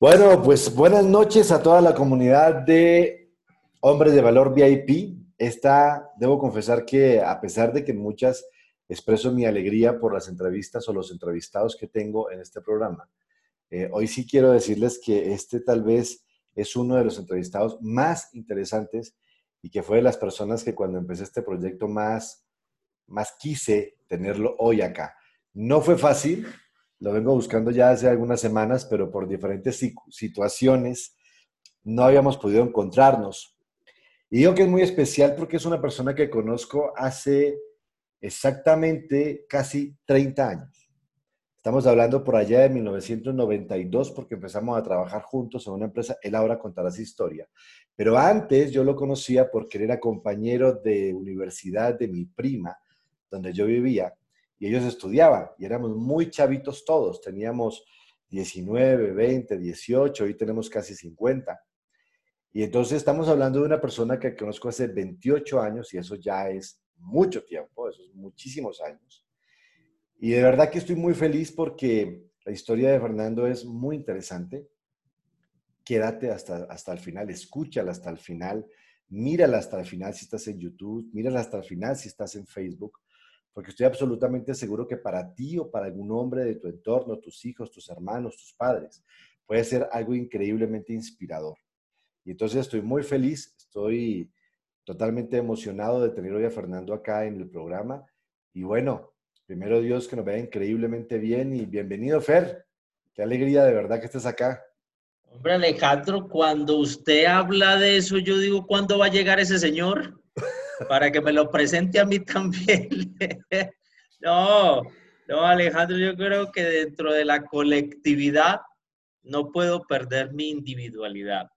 Bueno, pues buenas noches a toda la comunidad de Hombres de Valor VIP. Esta, debo confesar que a pesar de que muchas expreso mi alegría por las entrevistas o los entrevistados que tengo en este programa, eh, hoy sí quiero decirles que este tal vez es uno de los entrevistados más interesantes y que fue de las personas que cuando empecé este proyecto más, más quise tenerlo hoy acá. No fue fácil, lo vengo buscando ya hace algunas semanas, pero por diferentes situaciones no habíamos podido encontrarnos. Y digo que es muy especial porque es una persona que conozco hace exactamente casi 30 años. Estamos hablando por allá de 1992 porque empezamos a trabajar juntos en una empresa. Él ahora contará su historia. Pero antes yo lo conocía porque él era compañero de universidad de mi prima, donde yo vivía y ellos estudiaban y éramos muy chavitos todos, teníamos 19, 20, 18, hoy tenemos casi 50. Y entonces estamos hablando de una persona que conozco hace 28 años y eso ya es mucho tiempo, eso es muchísimos años. Y de verdad que estoy muy feliz porque la historia de Fernando es muy interesante. Quédate hasta, hasta el final, escúchala hasta el final, mírala hasta el final si estás en YouTube, mírala hasta el final si estás en Facebook, porque estoy absolutamente seguro que para ti o para algún hombre de tu entorno, tus hijos, tus hermanos, tus padres, puede ser algo increíblemente inspirador. Y entonces estoy muy feliz, estoy totalmente emocionado de tener hoy a Fernando acá en el programa. Y bueno, primero Dios que nos vea increíblemente bien y bienvenido Fer. Qué alegría de verdad que estés acá. Hombre Alejandro, cuando usted habla de eso, yo digo, ¿cuándo va a llegar ese señor? Para que me lo presente a mí también. no, no, Alejandro, yo creo que dentro de la colectividad no puedo perder mi individualidad.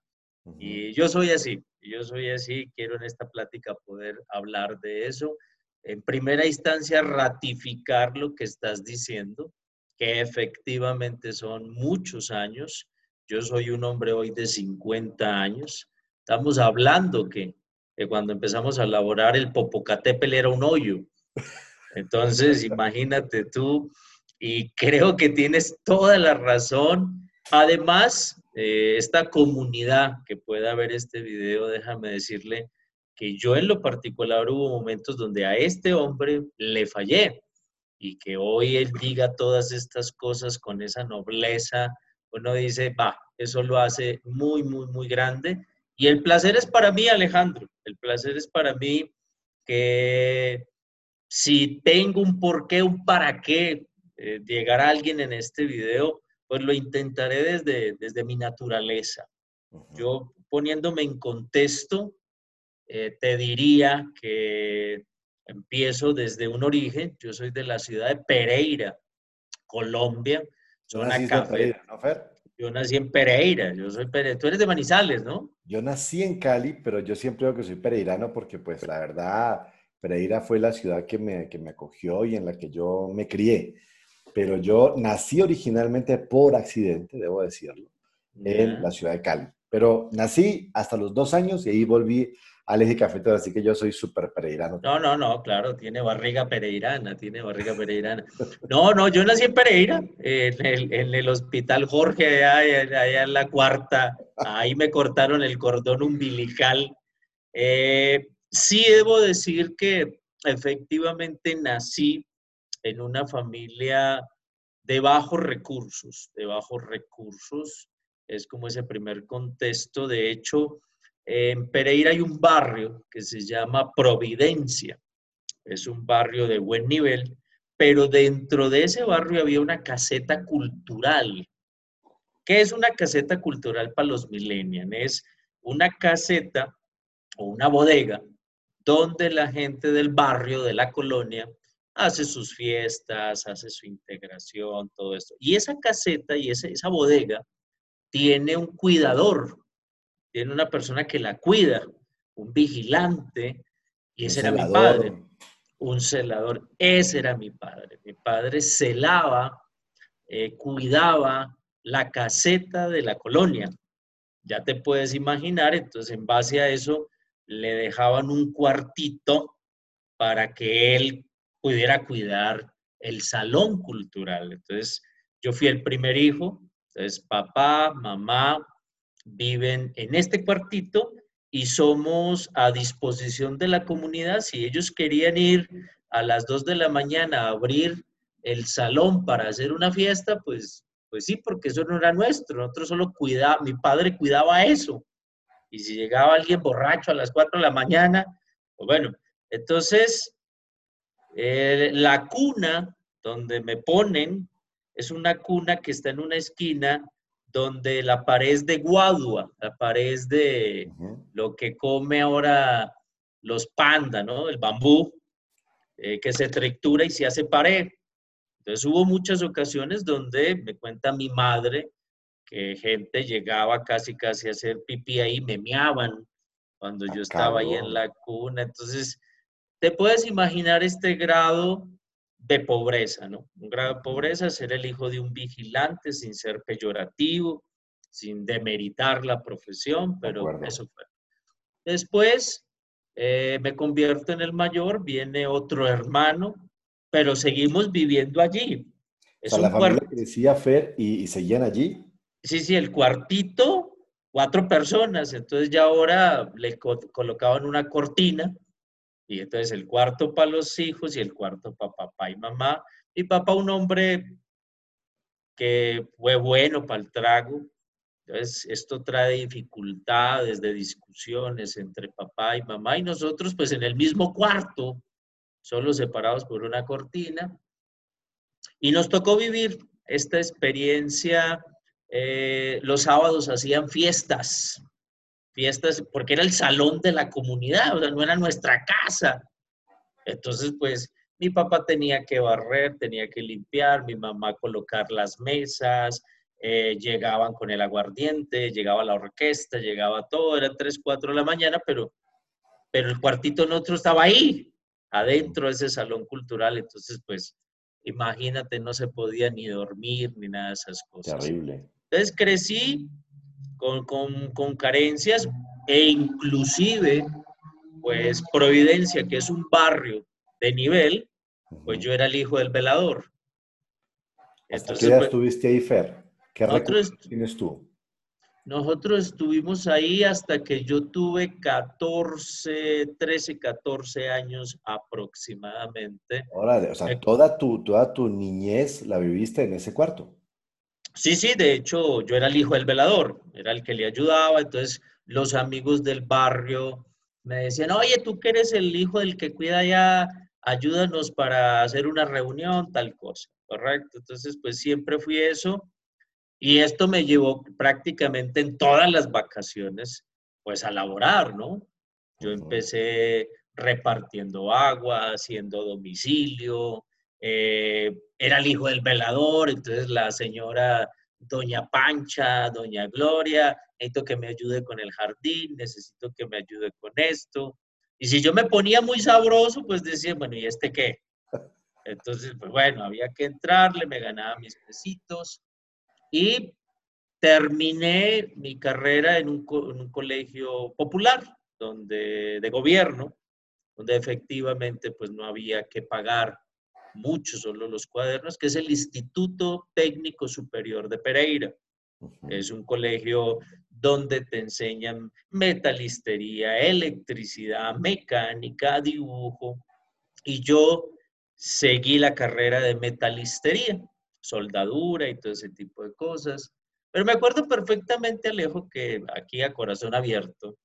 Y yo soy así, yo soy así, quiero en esta plática poder hablar de eso. En primera instancia, ratificar lo que estás diciendo, que efectivamente son muchos años. Yo soy un hombre hoy de 50 años. Estamos hablando que cuando empezamos a elaborar el Popocatépetl era un hoyo. Entonces, imagínate tú, y creo que tienes toda la razón. Además, eh, esta comunidad que pueda ver este video, déjame decirle que yo en lo particular hubo momentos donde a este hombre le fallé y que hoy él diga todas estas cosas con esa nobleza, uno dice, va, eso lo hace muy, muy, muy grande y el placer es para mí, Alejandro. El placer es para mí que si tengo un por qué, un para qué, eh, llegar a alguien en este video, pues lo intentaré desde, desde mi naturaleza. Yo poniéndome en contexto, eh, te diría que empiezo desde un origen. Yo soy de la ciudad de Pereira, Colombia. Zona café. ¿no, Fer? Yo nací en Pereira, yo soy Pereira. Tú eres de Manizales, ¿no? Yo nací en Cali, pero yo siempre digo que soy pereirano porque pues la verdad, Pereira fue la ciudad que me, que me acogió y en la que yo me crié. Pero yo nací originalmente por accidente, debo decirlo, en la ciudad de Cali. Pero nací hasta los dos años y ahí volví al eje cafetero, así que yo soy súper pereirano. No, no, no, claro, tiene barriga pereirana, tiene barriga pereirana. No, no, yo nací en Pereira, en el, en el hospital Jorge, allá, allá, en la cuarta, ahí me cortaron el cordón umbilical. Eh, sí debo decir que efectivamente nací en una familia de bajos recursos, de bajos recursos, es como ese primer contexto, de hecho, en Pereira hay un barrio que se llama Providencia. Es un barrio de buen nivel, pero dentro de ese barrio había una caseta cultural. ¿Qué es una caseta cultural para los millennials? Es una caseta o una bodega donde la gente del barrio, de la colonia, hace sus fiestas, hace su integración, todo esto. Y esa caseta y esa, esa bodega tiene un cuidador, tiene una persona que la cuida, un vigilante, y ese era mi padre, un celador, ese era mi padre. Mi padre celaba, eh, cuidaba la caseta de la colonia. Ya te puedes imaginar, entonces en base a eso le dejaban un cuartito para que él pudiera cuidar el salón cultural. Entonces yo fui el primer hijo, Entonces, papá, mamá viven en este cuartito y somos a disposición de la comunidad. Si ellos querían ir a las 2 de la mañana a abrir el salón para hacer una fiesta, pues, pues sí, porque eso no era nuestro. Nosotros solo cuidaba, mi padre cuidaba eso. Y si llegaba alguien borracho a las 4 de la mañana, pues bueno, entonces eh, la cuna donde me ponen es una cuna que está en una esquina donde la pared de guadua, la pared de lo que come ahora los pandas, ¿no? El bambú, eh, que se trictura y se hace pared. Entonces hubo muchas ocasiones donde me cuenta mi madre que gente llegaba casi casi a hacer pipí ahí, me meaban cuando yo estaba ahí en la cuna. Entonces, te puedes imaginar este grado de pobreza, ¿no? Un grado de pobreza, ser el hijo de un vigilante sin ser peyorativo, sin demeritar la profesión, pero eso fue. Después eh, me convierto en el mayor, viene otro hermano, pero seguimos viviendo allí. Es la familia crecía Fer y, y, seguían allí. Sí, sí, el cuartito, cuatro personas, entonces ya ahora le colocaban una cortina y entonces el cuarto para los hijos y el cuarto para papá y mamá. Mi papá, un hombre que fue bueno para el trago. Entonces, esto trae dificultades de discusiones entre papá y mamá y nosotros, pues en el mismo cuarto, solo separados por una cortina. Y nos tocó vivir esta experiencia. Eh, los sábados hacían fiestas fiestas, porque era el salón de la comunidad, o sea, no era nuestra casa. Entonces, pues, mi papá tenía que barrer, tenía que limpiar, mi mamá colocar las mesas, eh, llegaban con el aguardiente, llegaba la orquesta, llegaba todo, eran 3, 4 de la mañana, pero, pero el cuartito nuestro estaba ahí, adentro de ese salón cultural, entonces, pues, imagínate, no se podía ni dormir ni nada de esas cosas. Terrible. Entonces crecí con, carencias e inclusive, pues Providencia, que es un barrio de nivel, pues yo era el hijo del velador. ¿Hasta qué edad pues, estuviste ahí, Fer? ¿Qué nosotros, tienes tú? Nosotros estuvimos ahí hasta que yo tuve 14, 13, 14 años aproximadamente. o sea, toda tu, toda tu niñez la viviste en ese cuarto. Sí, sí, de hecho yo era el hijo del velador, era el que le ayudaba, entonces los amigos del barrio me decían, oye, tú que eres el hijo del que cuida ya, ayúdanos para hacer una reunión, tal cosa, ¿correcto? Entonces, pues siempre fui eso y esto me llevó prácticamente en todas las vacaciones, pues a laborar, ¿no? Yo empecé repartiendo agua, haciendo domicilio, eh, era el hijo del velador, entonces la señora Doña Pancha, Doña Gloria, necesito que me ayude con el jardín, necesito que me ayude con esto. Y si yo me ponía muy sabroso, pues decía, bueno, ¿y este qué? Entonces, pues bueno, había que entrarle, me ganaba mis pesitos y terminé mi carrera en un, en un colegio popular, donde, de gobierno, donde efectivamente pues no había que pagar muchos solo los cuadernos, que es el Instituto Técnico Superior de Pereira. Es un colegio donde te enseñan metalistería, electricidad, mecánica, dibujo. Y yo seguí la carrera de metalistería, soldadura y todo ese tipo de cosas. Pero me acuerdo perfectamente, Alejo, que aquí a corazón abierto,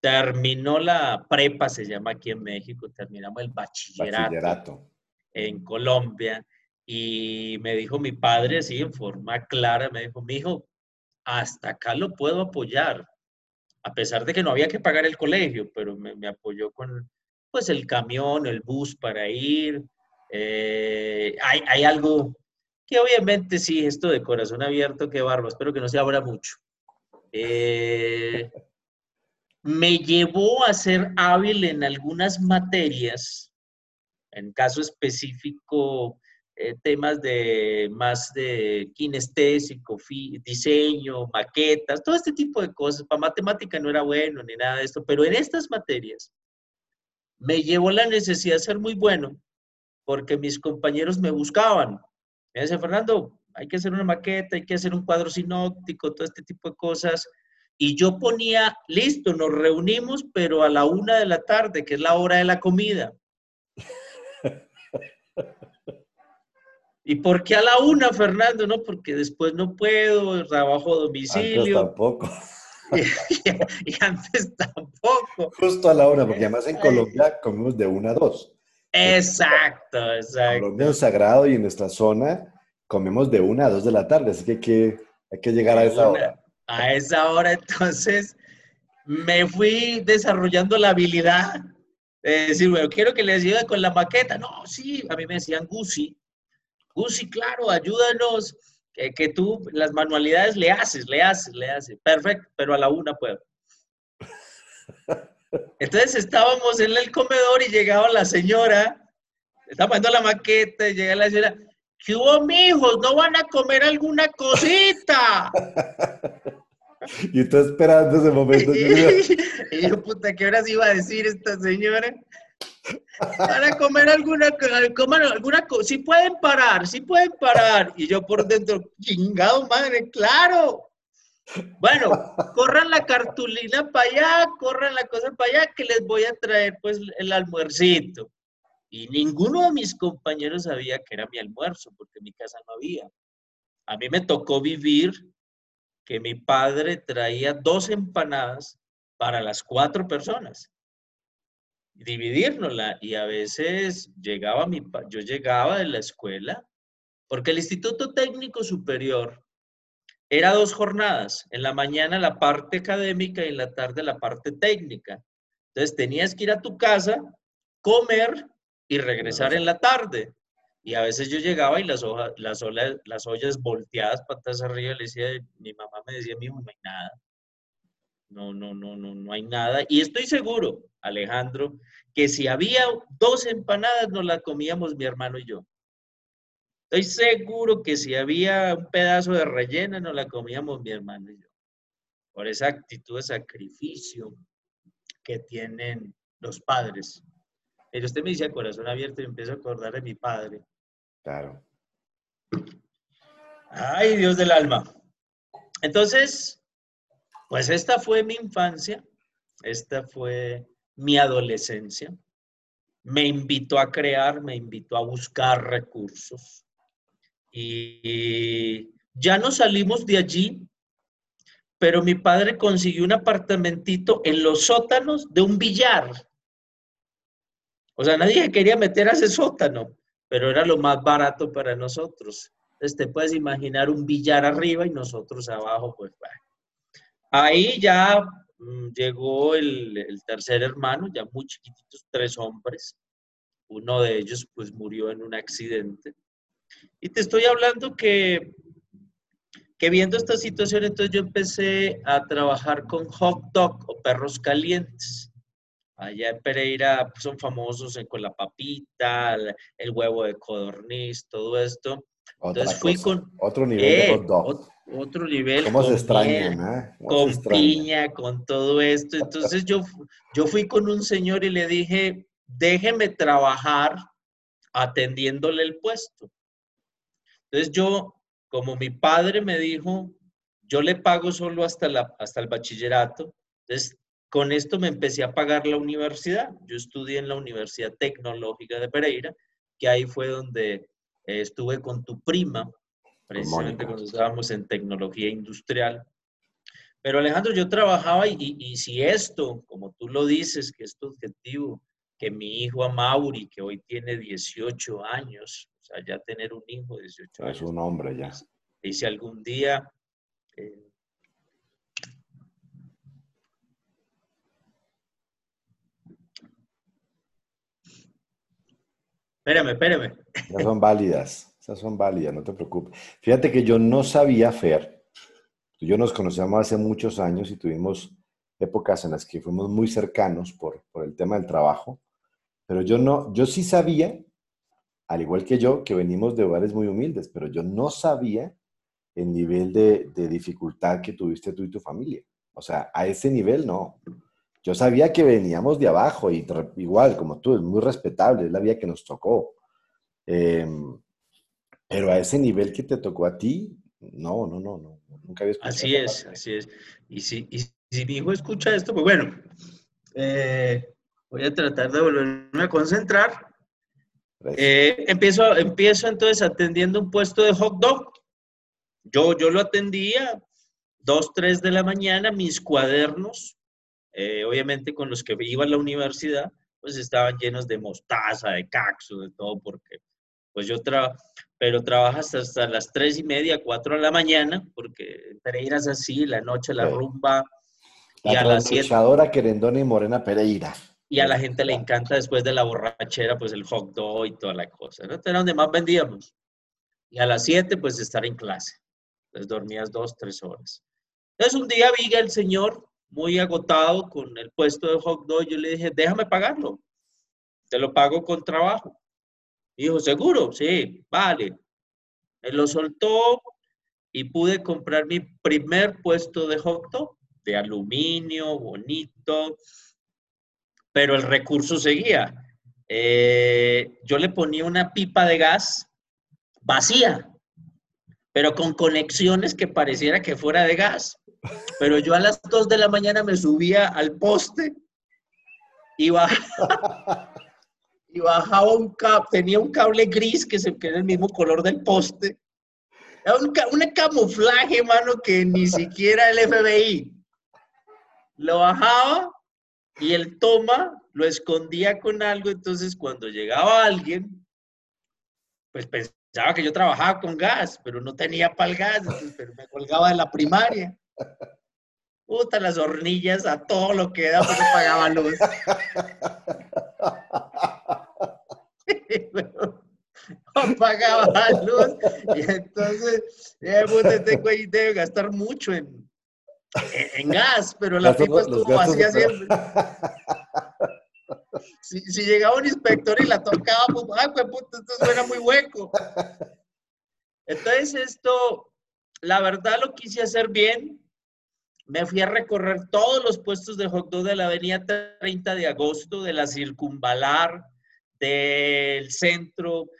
terminó la prepa, se llama aquí en México, terminamos el bachillerato. bachillerato en Colombia y me dijo mi padre así en forma clara, me dijo, mi hijo, hasta acá lo puedo apoyar, a pesar de que no había que pagar el colegio, pero me, apoyó con pues el camión, el bus para ir. Eh, hay, hay, algo que obviamente sí, esto de corazón abierto, qué barba, espero que no se abra mucho. Eh, me llevó a ser hábil en algunas materias en caso específico, eh, temas de más de kinestésico, diseño, maquetas, todo este tipo de cosas. Para matemática no era bueno ni nada de esto, pero en estas materias me llevó la necesidad de ser muy bueno porque mis compañeros me buscaban. Me dice, Fernando, hay que hacer una maqueta, hay que hacer un cuadro sinóptico, todo este tipo de cosas. Y yo ponía, listo, nos reunimos, pero a la una de la tarde, que es la hora de la comida. ¿Y por qué a la una, Fernando? No, porque después no puedo, trabajo a domicilio. Antes tampoco. y, antes tampoco. Justo a la una, porque además en Colombia comemos de una a dos. Exacto, exacto. Colombia es sagrado y en nuestra zona comemos de una a dos de la tarde, así que hay que, hay que llegar a esa hora. A esa hora, entonces, me fui desarrollando la habilidad de decir, bueno, quiero que les ayude con la maqueta. No, sí, a mí me decían Gusi, Gusi, claro, ayúdanos, que, tú las manualidades le haces, le haces, le haces. Perfecto, pero a la una puedo. Entonces estábamos en el comedor y llegaba la señora, estaba viendo la maqueta y llega la señora, ¿qué hubo, mijos? ¿No van a comer alguna cosita? y tú esperando ese momento. y yo, puta, ¿qué horas iba a decir esta señora? Para comer alguna, alguna cosa. Si pueden parar, si pueden parar. Y yo por dentro, chingado madre, claro. Bueno, corran la cartulina para allá, corran la cosa para allá, que les voy a traer pues el almuercito. Y ninguno de mis compañeros sabía que era mi almuerzo, porque en mi casa no había. A mí me tocó vivir que mi padre traía dos empanadas para las cuatro personas dividirnosla y a veces llegaba mi, yo llegaba de la escuela, porque el Instituto Técnico Superior era dos jornadas, en la mañana la parte académica y en la tarde la parte técnica. Entonces tenías que ir a tu casa, comer y regresar en la tarde. Y a veces yo llegaba y las, hojas, las, las ollas volteadas patas arriba, le decía, mi mamá me decía, mi no hay nada. No, no, no, no, no hay nada. Y estoy seguro, Alejandro, que si había dos empanadas nos las comíamos mi hermano y yo. Estoy seguro que si había un pedazo de rellena nos la comíamos mi hermano y yo. Por esa actitud de sacrificio que tienen los padres. Pero usted me dice a corazón abierto y empiezo a acordar de mi padre. Claro. Ay, Dios del alma. Entonces, pues esta fue mi infancia, esta fue mi adolescencia. Me invitó a crear, me invitó a buscar recursos. Y ya no salimos de allí, pero mi padre consiguió un apartamentito en los sótanos de un billar. O sea, nadie quería meter a ese sótano, pero era lo más barato para nosotros. Entonces te puedes imaginar un billar arriba y nosotros abajo, pues bueno. Ahí ya mm, llegó el, tercer hermano, ya muy chiquititos, tres hombres. Uno de ellos pues murió en un accidente. Y te estoy hablando que, que viendo esta situación, entonces yo empecé a trabajar con hot dog o perros calientes. Allá en Pereira pues, son famosos con la papita, el, huevo de codorniz, todo esto. entonces fui con... Otro nivel de hot dog otro nivel. ¿Cómo se extraña, con piña, con todo esto. Entonces yo, yo fui con un señor y le dije, déjeme trabajar atendiéndole el puesto. Entonces yo, como mi padre me dijo, yo le pago solo hasta, la, hasta el bachillerato. Entonces, con esto me empecé a pagar la universidad. Yo estudié en la Universidad Tecnológica de Pereira, que ahí fue donde eh, estuve con tu prima, precisamente cuando estábamos en tecnología industrial. Pero Alejandro, yo trabajaba y, y, si esto, como tú lo dices, que es tu objetivo, que mi hijo Amauri, que hoy tiene 18 años, o sea, ya tener un hijo de 18 años. Es un hombre ya. Y si algún día... Eh, espérame, espérame. Ya son válidas. Esas son válidas, no te preocupes. Fíjate que yo no sabía, Fer, yo nos conocíamos hace muchos años y tuvimos épocas en las que fuimos muy cercanos por, por el tema del trabajo, pero yo no, yo sí sabía, al igual que yo, que venimos de hogares muy humildes, pero yo no sabía el nivel de, de dificultad que tuviste tú y tu familia. O sea, a ese nivel no. Yo sabía que veníamos de abajo y igual, como tú, es muy respetable, es la vida que nos tocó. Eh, Pero a ese nivel que te tocó a ti, no, no, no, no. Nunca había escuchado. Así es, así es. Y si, y si mi hijo escucha esto, pues bueno, eh, voy a tratar de volverme a concentrar. Eh, empiezo, empiezo entonces atendiendo un puesto de hot dog. Yo, yo lo atendía dos, tres de la mañana, mis cuadernos, eh, obviamente con los que iba a la universidad, pues estaban llenos de mostaza, de caxo, de todo, porque pues yo trabajo, pero trabajas hasta, las tres y media, cuatro de la mañana, porque Pereira es así, la noche, la rumba. La y a las siete. Querendona y Morena Pereira. Y a la gente le encanta después de la borrachera, pues el hot dog y toda la cosa. ¿no? Era donde más vendíamos. Y a las siete, pues estar en clase. Entonces dormías dos, tres horas. Entonces un día vi el señor muy agotado con el puesto de hot dog. Yo le dije, déjame pagarlo. Te lo pago con trabajo. Dijo, ¿seguro? Sí, vale. Me lo soltó y pude comprar mi primer puesto de hot dog, de aluminio, bonito, pero el recurso seguía. Eh, yo le ponía una pipa de gas vacía, pero con conexiones que pareciera que fuera de gas. Pero yo a las 2 de la mañana me subía al poste y bajaba, y bajaba un cable, tenía un cable gris que, se, que era el mismo color del poste. Era un, un camuflaje, mano, que ni siquiera el FBI. Lo bajaba y el toma lo escondía con algo, entonces cuando llegaba alguien, pues pensaba que yo trabajaba con gas, pero no tenía para el gas, entonces, pero me colgaba de la primaria. Puta, las hornillas a todo lo que da, porque pagaba luz. no pagaba luz. Y entonces, ya, este güey debe gastar mucho en, en, gas, pero la pipa estuvo vacía siempre. Si, si, llegaba un inspector y la tocaba, pues, ay, pues, puta, esto suena muy hueco. Entonces, esto, la verdad lo quise hacer bien, me fui a recorrer todos los puestos de hot dog de la avenida 30 de agosto, de la circunvalar, del centro.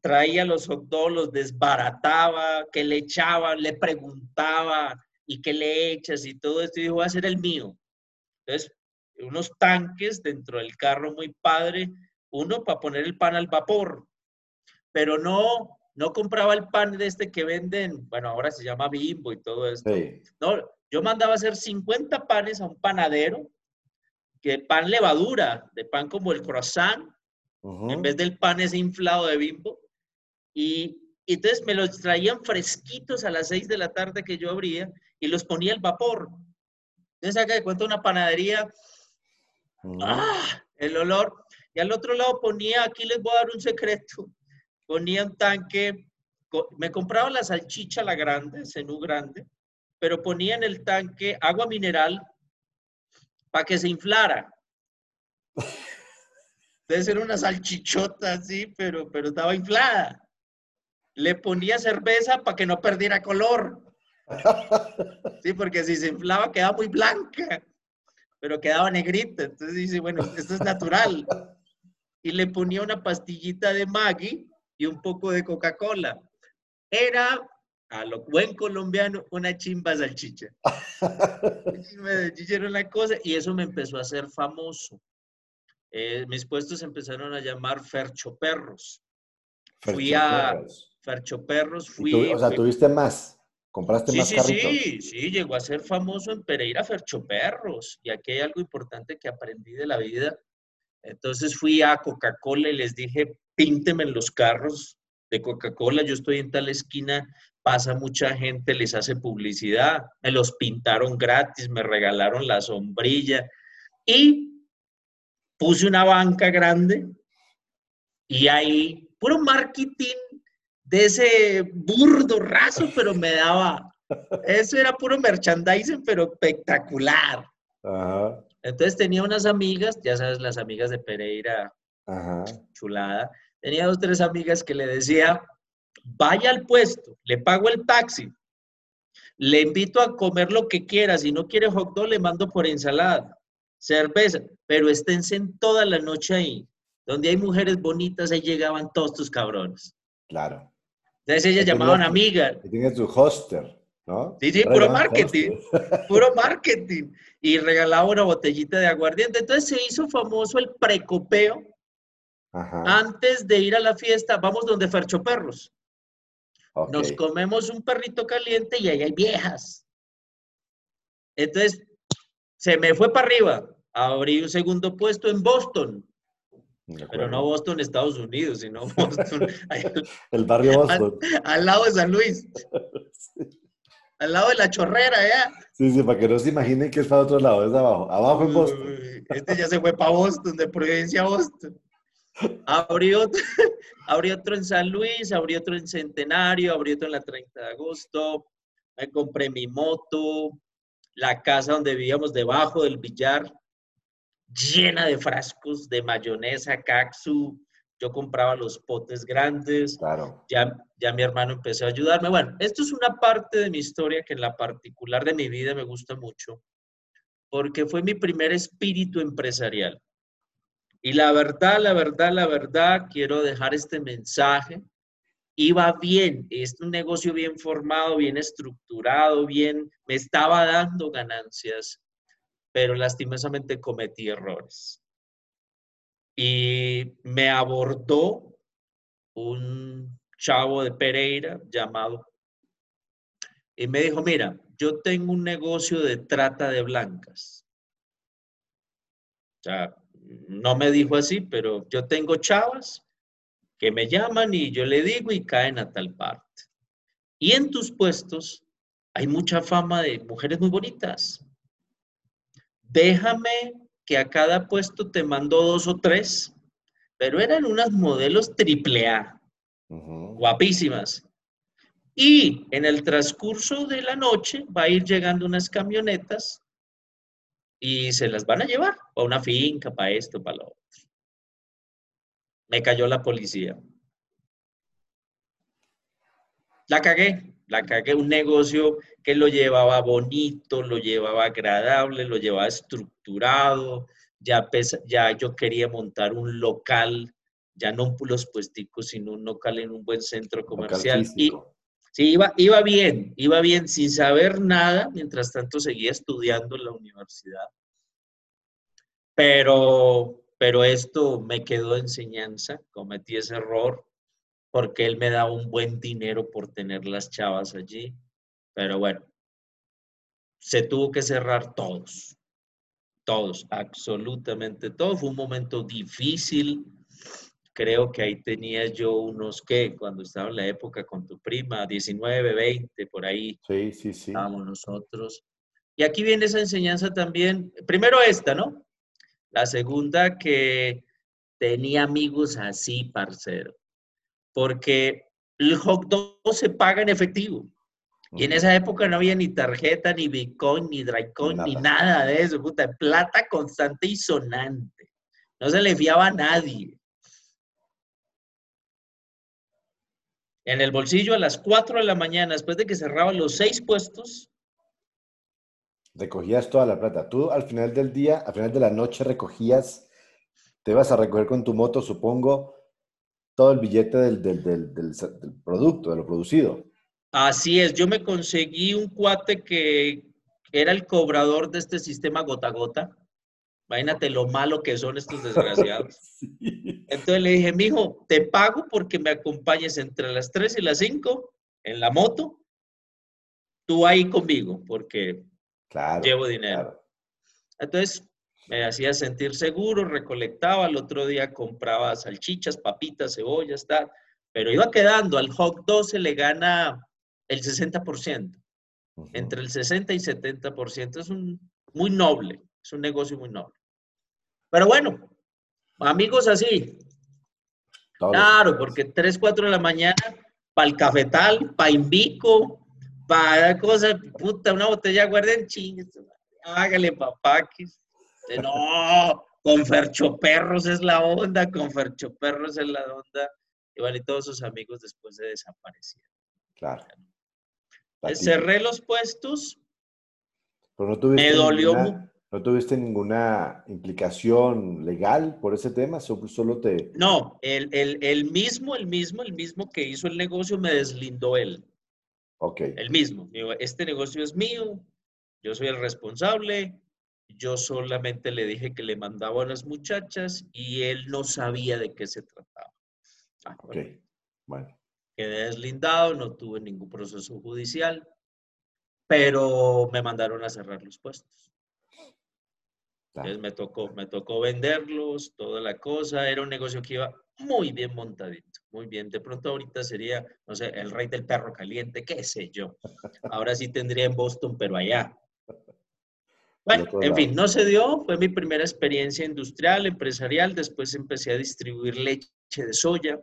Traía los hot dogs, los desbarataba, que le echaba, le preguntaba y qué le echas y todo esto. Y dijo, va a ser el mío. Entonces, unos tanques dentro del carro muy padre, uno para poner el pan al vapor, pero no, no compraba el pan de este que venden, bueno, ahora se llama bimbo y todo esto. No, yo mandaba hacer 50 panes a un panadero, que pan levadura, de pan como el croissant, en vez del pan ese inflado de bimbo. Y, entonces me los traían fresquitos a las 6 de la tarde que yo abría y los ponía al vapor. Entonces acá de cuenta una panadería, ¡ah! el olor. Y al otro lado ponía, aquí les voy a dar un secreto, ponía un tanque, me compraba la salchicha, la grande, senú grande, pero ponía en el tanque agua mineral para que se inflara. Debe ser una salchichota así, pero, pero estaba inflada. Le ponía cerveza para que no perdiera color. Sí, porque si se inflaba quedaba muy blanca, pero quedaba negrita. Entonces dice, bueno, esto es natural. Y le ponía una pastillita de Maggi y un poco de Coca-Cola. Era a lo buen colombiano, una chimba salchicha. chimba salchicha era una cosa y eso me empezó a hacer famoso. Eh, mis puestos empezaron a llamar Fercho Perros. fui a Fercho Perros, fui... o sea, tuviste más, compraste más sí, carritos. Sí, sí, llegó a ser famoso en Pereira Fercho Perros. Y aquí hay algo importante que aprendí de la vida. Entonces fui a Coca-Cola y les dije, pínteme los carros de Coca-Cola, yo estoy en tal esquina, pasa mucha gente, les hace publicidad, me los pintaron gratis, me regalaron la sombrilla y puse una banca grande y ahí puro marketing de ese burdo raso, pero me daba, eso era puro merchandising, pero espectacular. Entonces tenía unas amigas, ya sabes, las amigas de Pereira, chulada, tenía dos, tres amigas que le decía, vaya al puesto, le pago el taxi, le invito a comer lo que quiera, si no quiere hot dog, le mando por ensalada, cerveza, pero esténse toda la noche ahí. Donde hay mujeres bonitas, ahí llegaban todos tus cabrones. Claro. Entonces ellas llamaban amigas. Tiene su hoster, ¿no? Sí, sí, puro marketing. Puro marketing. Y regalaba una botellita de aguardiente. Entonces se hizo famoso el precopeo. Antes de ir a la fiesta, vamos donde Fercho Perros. Nos comemos un perrito caliente y ahí hay viejas. Entonces, se me fue para arriba. Abrí un segundo puesto en Boston. Pero no Boston, Estados Unidos, sino Boston. el barrio Boston. Al, lado de San Luis. Al lado de la chorrera, ya. Sí, sí, para que no se imaginen que es para otro lado, es abajo. Abajo en Boston. Este ya se fue para Boston, de Providencia a Boston. Abrí otro, otro en San Luis, abrí otro en Centenario, abrí otro en la 30 de agosto. Me compré mi moto, la casa donde vivíamos debajo del billar llena de frascos de mayonesa, caxu. Yo compraba los potes grandes. Claro. Ya, ya mi hermano empezó a ayudarme. Bueno, esto es una parte de mi historia que en la particular de mi vida me gusta mucho, porque fue mi primer espíritu empresarial. Y la verdad, la verdad, la verdad, quiero dejar este mensaje. Iba bien, es un negocio bien formado, bien estructurado, bien, me estaba dando ganancias pero lastimosamente cometí errores. Y me abordó un chavo de Pereira llamado y me dijo, mira, yo tengo un negocio de trata de blancas. O sea, no me dijo así, pero yo tengo chavas que me llaman y yo le digo y caen a tal parte. Y en tus puestos hay mucha fama de mujeres muy bonitas déjame que a cada puesto te mando dos o tres, pero eran unas modelos triple A, guapísimas. Y en el transcurso de la noche va a ir llegando unas camionetas y se las van a llevar a una finca, para esto, para lo otro. Me cayó la policía. La cagué, la cagué. Un negocio que lo llevaba bonito, lo llevaba agradable, lo llevaba estructurado, ya, ya yo quería montar un local, ya no los puesticos, sino un local en un buen centro comercial. Y, sí, iba, iba bien, iba bien, sin saber nada, mientras tanto seguía estudiando en la universidad. Pero, pero esto me quedó enseñanza, cometí ese error, porque él me daba un buen dinero por tener las chavas allí pero bueno, se tuvo que cerrar todos, todos, absolutamente todos. Fue un momento difícil. Creo que ahí tenía yo unos, ¿qué? Cuando estaba en la época con tu prima, 19, 20, por ahí. Sí, sí, sí. Estábamos nosotros. Y aquí viene esa enseñanza también. Primero esta, ¿no? La segunda que tenía amigos así, parcero. Porque el hot dog se paga en efectivo. Y en esa época no había ni tarjeta, ni Bitcoin, ni Drycoin, ni nada de eso, puta, plata constante y sonante. No se le fiaba a nadie. En el bolsillo a las 4 de la mañana, después de que cerraban los seis puestos. Recogías toda la plata. Tú al final del día, al final de la noche recogías, te vas a recoger con tu moto, supongo, todo el billete del, del producto, de lo producido. Así es, yo me conseguí un cuate que era el cobrador de este sistema gota a gota. Imagínate lo malo que son estos desgraciados. Entonces le dije, mijo, te pago porque me acompañes entre las 3 y las 5 en la moto. Tú ahí conmigo, porque llevo dinero. Entonces me hacía sentir seguro, recolectaba, el otro día compraba salchichas, papitas, cebollas, tal. Pero iba quedando, al hot dog se le gana el 60%. Entre el 60 y 70% es un muy noble, es un negocio muy noble. Pero bueno, amigos así. Claro, porque 3, 4 de la mañana, para el cafetal, para Invico, para cosas, puta, una botella guarden chingues. Hágale, papá. No, con Ferchoperros es la onda, con Ferchoperros es la onda. Igual y todos sus amigos después se desaparecieron. Claro. Cerré los puestos. me dolió, ¿No tuviste ninguna implicación legal por ese tema? ¿Solo te...? No, el, el, el, mismo, el mismo, el mismo que hizo el negocio me deslindó él. Ok. El mismo. Este negocio es mío, yo soy el responsable, yo solamente le dije que le mandaba a las muchachas y él no sabía de qué se trataba. Ah, ok, bueno. Quedé deslindado, no tuve ningún proceso judicial, pero me mandaron a cerrar los puestos. Entonces me tocó, me tocó venderlos, toda la cosa. Era un negocio que iba muy bien montadito, muy bien. De pronto ahorita sería, no sé, el rey del perro caliente, qué sé yo. Ahora sí tendría en Boston, pero allá. Bueno, en fin, no se dio. Fue mi primera experiencia industrial, empresarial. Después empecé a distribuir leche de soya.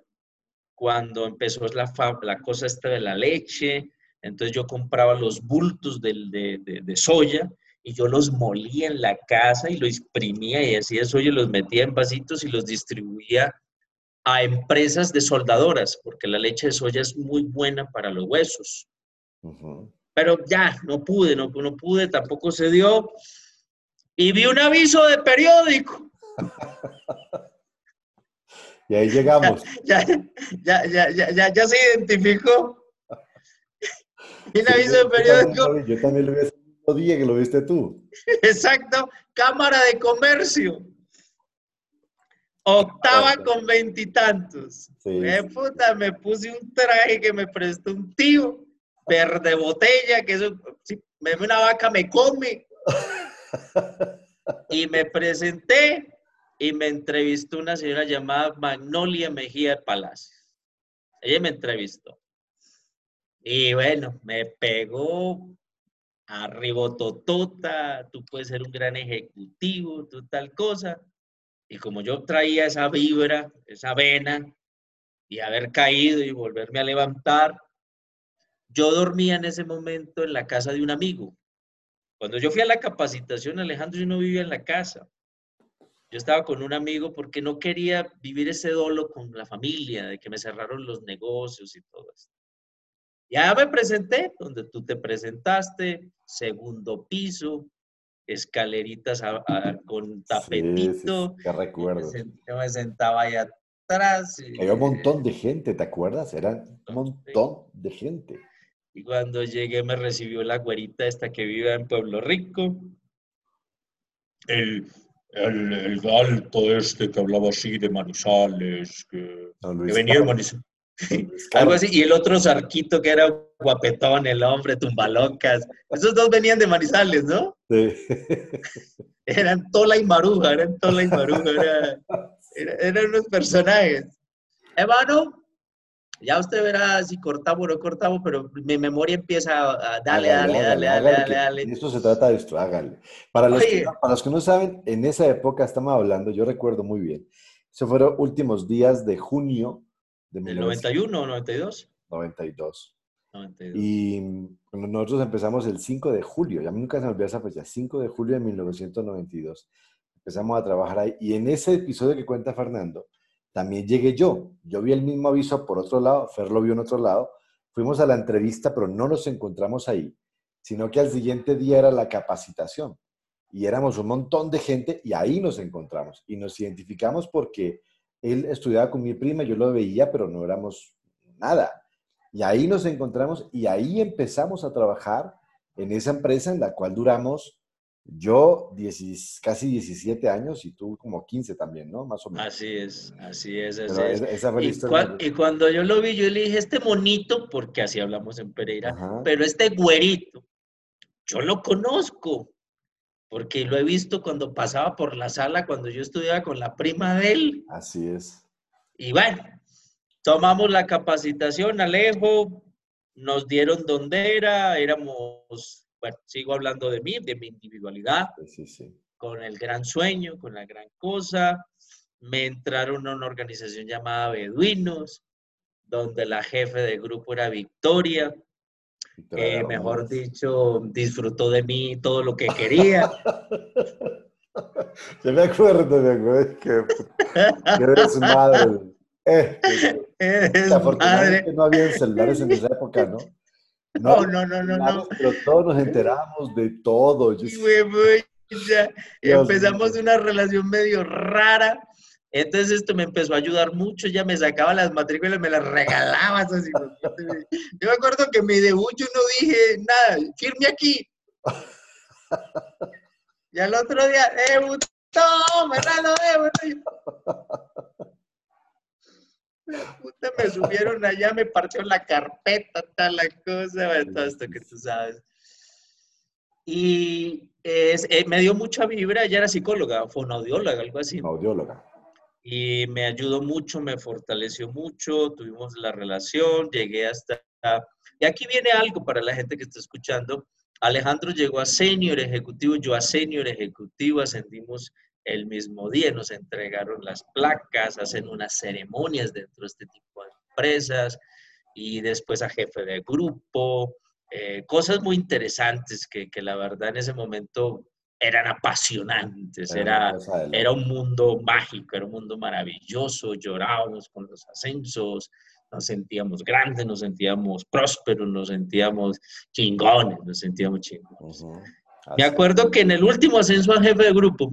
Cuando empezó la, la cosa esta de la leche, entonces yo compraba los bultos de, de, de soya y yo los molía en la casa y lo exprimía y así eso yo los metía en vasitos y los distribuía a empresas de soldadoras, porque la leche de soya es muy buena para los huesos. Pero ya, no pude, no, no pude, tampoco se dio. Y vi un aviso de periódico. y ahí llegamos. Ya, ya, ya, ya, ya, ya se identificó. un aviso de periódico. Yo también lo vi día que lo viste tú. Exacto, Cámara de Comercio. Octava con veintitantos. Me puta, me puse un traje que me prestó un tío, verde botella, que eso, si me una vaca me come. y me presenté y me entrevistó una señora llamada Magnolia Mejía de Palacio. Ella me entrevistó. Y bueno, me pegó arribototota, tú puedes ser un gran ejecutivo, tú tal cosa. Y como yo traía esa vibra, esa vena, y haber caído y volverme a levantar, yo dormía en ese momento en la casa de un amigo. Cuando yo fui a la capacitación, Alejandro, yo no vivía en la casa. Yo estaba con un amigo porque no quería vivir ese dolo con la familia, de que me cerraron los negocios y todo esto. Ya me presenté, donde tú te presentaste, segundo piso, escaleritas con tapetito. Sí, recuerdo. Yo me sentaba ahí atrás. Había un montón de gente, ¿te acuerdas? Era un montón de gente. Y cuando llegué me recibió la güerita esta que vive en Pueblo Rico. El, el, el alto este que hablaba así de Manizales, que, que venía de Manizales. Algo así. Y el otro Sarquito que era guapetón, el hombre, tumbalocas. Esos dos venían de Manizales, ¿no? Sí. Eran Tola y Maruja, eran Tola y Maruja. eran unos personajes. Hermano, ya usted verá si cortamos o no cortamos, pero mi memoria empieza a dale, dale, dale, dale, dale, dale. Esto se trata de esto, hágale. Para los, que, para los que no saben, en esa época estamos hablando, yo recuerdo muy bien, esos fueron últimos días de junio de ¿El 91 o 92? 92. 92. Y nosotros empezamos el 5 de julio, ya a mí nunca se me olvida esa fecha, 5 de julio de 1992. Empezamos a trabajar ahí y en ese episodio que cuenta Fernando, también llegué yo. Yo vi el mismo aviso por otro lado, Fer lo vio en otro lado. Fuimos a la entrevista, pero no nos encontramos ahí, sino que al siguiente día era la capacitación. Y éramos un montón de gente y ahí nos encontramos y nos identificamos porque él estudiaba con mi prima, yo lo veía, pero no éramos nada. Y ahí nos encontramos y ahí empezamos a trabajar en esa empresa en la cual duramos yo casi 17 años y tú como 15 también, ¿no? Más o menos. Así es, así es. y, cuando yo lo vi, yo le dije, este monito, porque así hablamos en Pereira, pero este güerito, yo lo conozco porque lo he visto cuando pasaba por la sala cuando yo estudiaba con la prima de él. Así es. Y bueno, tomamos la capacitación, Alejo, nos dieron donde era, éramos, bueno, sigo hablando de mí, de mi individualidad, sí, sí. con el gran sueño, con la gran cosa. Me entraron a una organización llamada Beduinos, donde la jefe del grupo era Victoria que mejor dicho, disfrutó de mí todo lo que quería. Yo me acuerdo, me acuerdo que, que eres madre. Eh, afortunadamente no había celulares en esa época, ¿no? No, no, no, no, no, Pero todos nos enterábamos de todo. Ya empezamos una relación medio rara. Entonces esto me empezó a ayudar mucho, ya me sacaba las matrículas, me las regalaba. Así. Yo me acuerdo que mi debut yo no dije nada, firme aquí. Y al otro día, debutó, me lo debutó. Puta, me subieron allá, me partió la carpeta, tal la cosa, todo esto que tú sabes. Y eh, me dio mucha vibra, ella era psicóloga, fue una audióloga, algo así. audióloga. Y me ayudó mucho, me fortaleció mucho, tuvimos la relación, llegué hasta... Y aquí viene algo para la gente que está escuchando. Alejandro llegó a senior ejecutivo, yo a senior ejecutivo, ascendimos el mismo día, nos entregaron las placas, hacen unas ceremonias dentro de este tipo de empresas y después a jefe de grupo, eh, cosas muy interesantes que, que, la verdad en ese momento eran apasionantes, era, era un mundo mágico, era un mundo maravilloso, llorábamos con los ascensos, nos sentíamos grandes, nos sentíamos prósperos, nos sentíamos chingones, nos sentíamos chingones. Me acuerdo que en el último ascenso a jefe de grupo,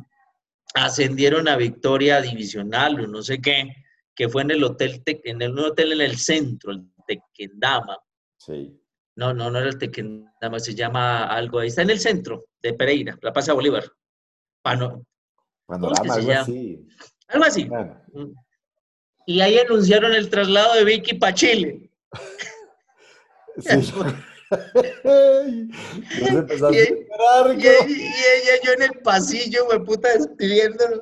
ascendieron a Victoria Divisional o no sé qué, que fue en el hotel, en el, un hotel en el centro, el Tequendama. Sí. No, no, no era el Tequendama, se llama algo ahí. Está en el centro de Pereira, la Plaza Bolívar. Pano, Panorama, algo así. Algo así. Mm. Y ahí anunciaron el traslado de Vicky para Chile. sí. y, ella, yo en el pasillo, me puta, despidiéndonos.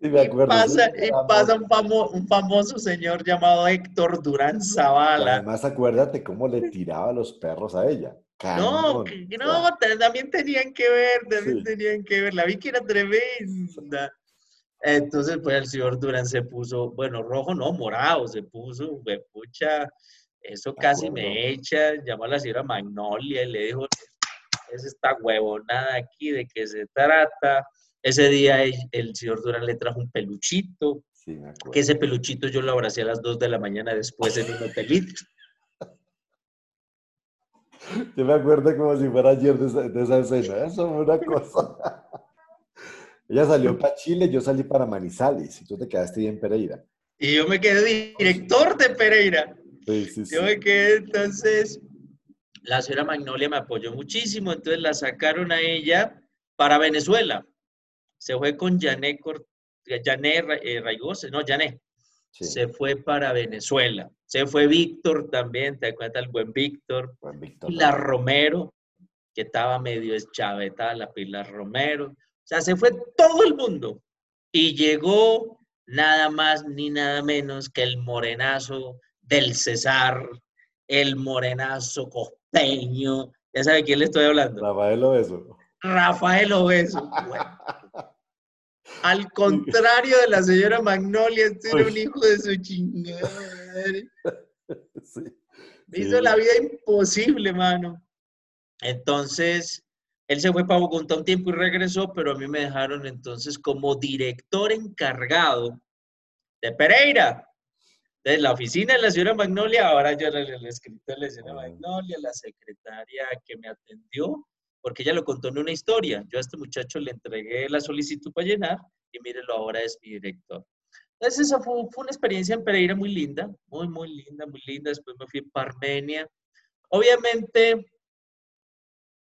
Sí, me acuerdo. Pasa, y pasa un, un, famoso señor llamado Héctor Durán Zavala. Además, acuérdate cómo le tiraba los perros a ella. no, no, también tenían que ver, también tenían que ver. La vi que era tremenda. Entonces, pues el señor Durán se puso, bueno, rojo no, morado, se puso, pucha, eso casi me echa, llamó a la señora Magnolia y le dijo, es esta huevonada aquí, ¿de qué se trata? Ese día el, señor Durán le trajo un peluchito, que ese peluchito yo lo abracé a las 2 de la mañana después en un hotelito. Yo me acuerdo como si fuera ayer de esa, escena, eso fue una cosa. Ella salió para Chile, yo salí para Manizales y tú te quedaste ahí en Pereira. Y yo me quedé director de Pereira. Yo me quedé, entonces, la señora Magnolia me apoyó muchísimo, entonces la sacaron a ella para Venezuela. Se fue con Jané, Jané eh, no, Jané. Se fue para Venezuela. Se fue Víctor también, te das cuenta, el buen Víctor. Buen Víctor Pilar Romero, que estaba medio eschavetada, la Pilar Romero. O sea, se fue todo el mundo. Y llegó nada más ni nada menos que el morenazo del César, el morenazo costeño. ¿Ya sabe quién le estoy hablando? Rafael Obeso. Rafael Obeso. Al contrario de la señora Magnolia, este era un hijo de su chingada. Me hizo la vida imposible, mano. Entonces, él se fue para Bogotá un tiempo y regresó, pero a mí me dejaron entonces como director encargado de Pereira. Entonces, la oficina de la señora Magnolia, ahora yo le, le escrito a la señora Magnolia, la secretaria que me atendió, porque ella lo contó en una historia. Yo a este muchacho le entregué la solicitud para llenar y mírelo, ahora es mi director. Entonces, esa fue, fue, una experiencia en Pereira muy linda, muy, muy linda, muy linda. Después me fui a Parmenia. Obviamente,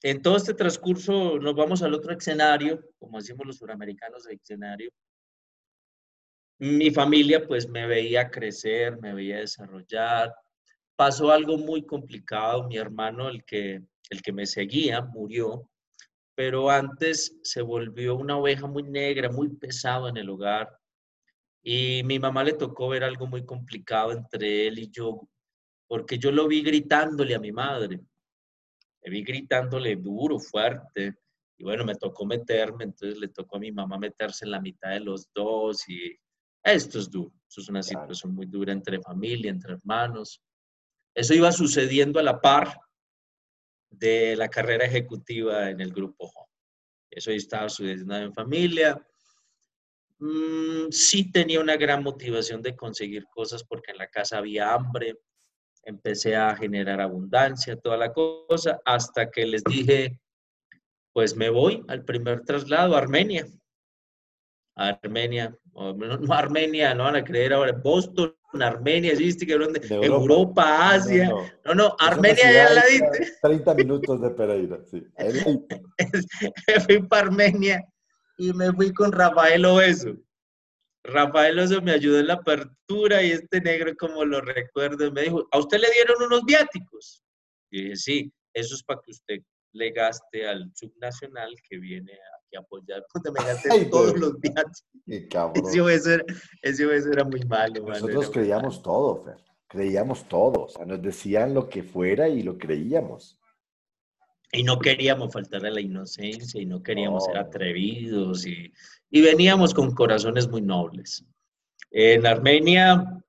en todo este transcurso nos vamos al otro escenario, como decimos los suramericanos, el escenario, mi familia pues me veía crecer, me veía desarrollar. Pasó algo muy complicado, mi hermano, el que, el que me seguía, murió, pero antes se volvió una oveja muy negra, muy pesado en el hogar. Y mi mamá le tocó ver algo muy complicado entre él y yo, porque yo lo vi gritándole a mi madre. Me vi gritándole duro, fuerte. Y bueno, me tocó meterme, entonces le tocó a mi mamá meterse en la mitad de los dos y esto es duro, eso es una situación muy dura entre familia, entre hermanos. Eso iba sucediendo a la par de la carrera ejecutiva en el grupo Eso estaba sucediendo en familia. Mm, sí tenía una gran motivación de conseguir cosas porque en la casa había hambre. Empecé a generar abundancia, toda la cosa, hasta que les dije, pues me voy al primer traslado a Armenia. A Armenia, no, Armenia, no van a creer ahora, Boston, Armenia, ¿viste? Que Europa. Europa, Asia. No, no, Armenia ya la diste. 30 minutos de Pereira, sí. fui para Armenia y me fui con Rafael Obeso. Rafael Oso me ayudó en la apertura y este negro, como lo recuerdo, me dijo, ¿a usted le dieron unos viáticos? Y dije, sí, eso es para que usted le al subnacional que viene aquí a apoyar, donde me gasté todos los días. Ese era, muy malo. Nosotros creíamos todo, Fer. Creíamos todo. O sea, nos decían lo que fuera y lo creíamos. Y no queríamos faltar a la inocencia y no queríamos ser atrevidos y, y veníamos con corazones muy nobles. En Armenia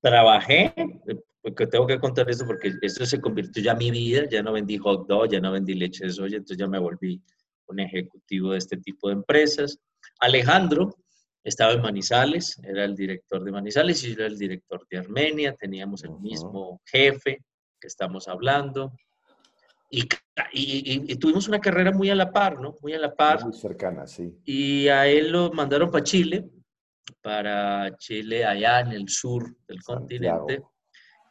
trabajé porque tengo que contar esto porque esto se convirtió ya en mi vida, ya no vendí hot dog, ya no vendí leche de soya, entonces ya me volví un ejecutivo de este tipo de empresas. Alejandro estaba en Manizales, era el director de Manizales y yo era el director de Armenia, teníamos el mismo jefe que estamos hablando. Y, y, tuvimos una carrera muy a la par, ¿no? Muy a la par. Muy cercana, sí. Y a él lo mandaron para Chile, para Chile allá en el sur del continente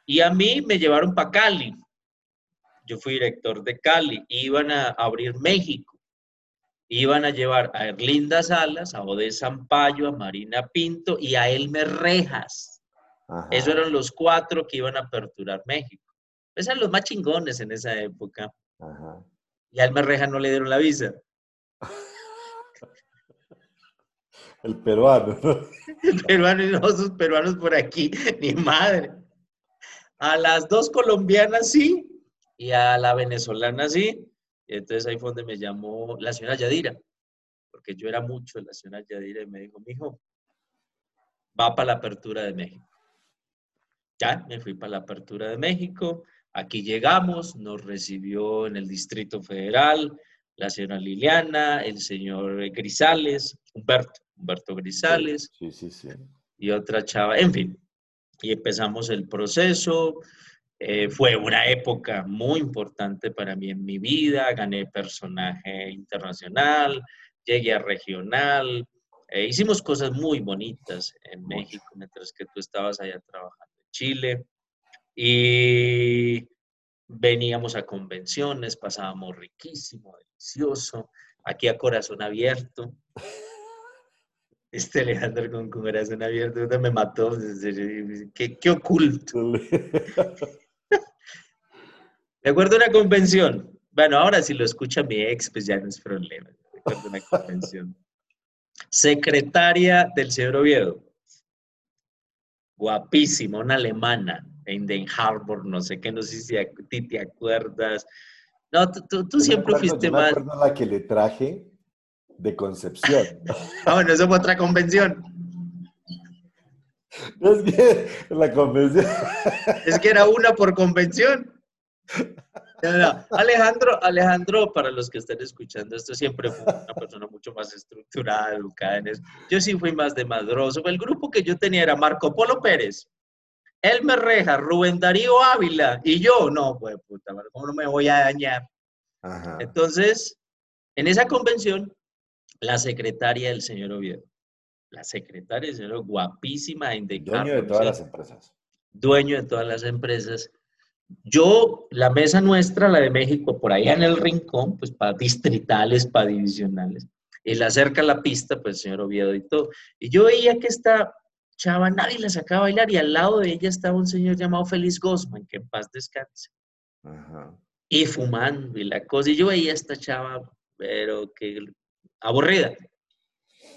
y a mí me llevaron para Cali. Yo fui director de Cali. Iban a abrir México. Iban a llevar a Erlinda Salas, a Ode Sampaio, a Marina Pinto y a Elmer Rejas. Esos eran los cuatro que iban a aperturar México. Esos eran los más chingones en esa época. Y a Elmer Rejas no le dieron la visa. El peruano. El peruano y no, sus peruanos por aquí, ni madre. A las dos colombianas sí y a la venezolana sí. Entonces ahí fue donde me llamó la señora Yadira, porque yo era mucho la señora Yadira y me dijo, mijo, va para la apertura de México. Ya, me fui para la apertura de México. Aquí llegamos, nos recibió en el Distrito Federal la señora Liliana, el señor Grisales, Humberto, Humberto Grisales. Sí, sí, sí. Y otra chava, en fin, y empezamos el proceso. Eh, fue una época muy importante para mí en mi vida, gané personaje internacional, llegué a regional, eh, hicimos cosas muy bonitas en México mientras que tú estabas allá trabajando en Chile y veníamos a convenciones, pasábamos riquísimo, delicioso, aquí a corazón abierto. Este Alejandro con, corazón abierto me mató. Qué, qué oculto. Me acuerdo una convención. Bueno, ahora si lo escucha mi ex, pues ya no es problema. Me acuerdo de una convención. Secretaria del señor Oviedo. Guapísima, una alemana en Den Harbor, no sé qué, no sé si a ti te acuerdas. No, tú, tú, siempre fuiste más. Me la que le traje de Concepción. ah, bueno, eso fue otra convención. Es que la convención. es que era una por convención. Alejandro, Alejandro, para los que estén escuchando esto, siempre fue una persona mucho más estructurada, educada en eso. Yo sí fui más de madroso. El grupo que yo tenía era Marco Polo Pérez, Elmer Reja, Rubén Darío Ávila y yo. No, pues puta, ¿cómo no me voy a dañar? Entonces, en esa convención, la secretaria del señor Oviedo. La secretaria del señor guapísima, indicada. Dueño de todas las empresas. Dueño de todas las empresas. Yo, la mesa nuestra, la de México, por allá en el rincón, pues para distritales, para divisionales. Y la cerca a la pista, pues el señor Oviedo y todo. Y yo veía que esta chava nadie la sacaba a bailar y al lado de ella estaba un señor llamado Félix Gosman, que en paz descanse. Y fumando y la cosa. Y yo veía a esta chava, pero que aburrida.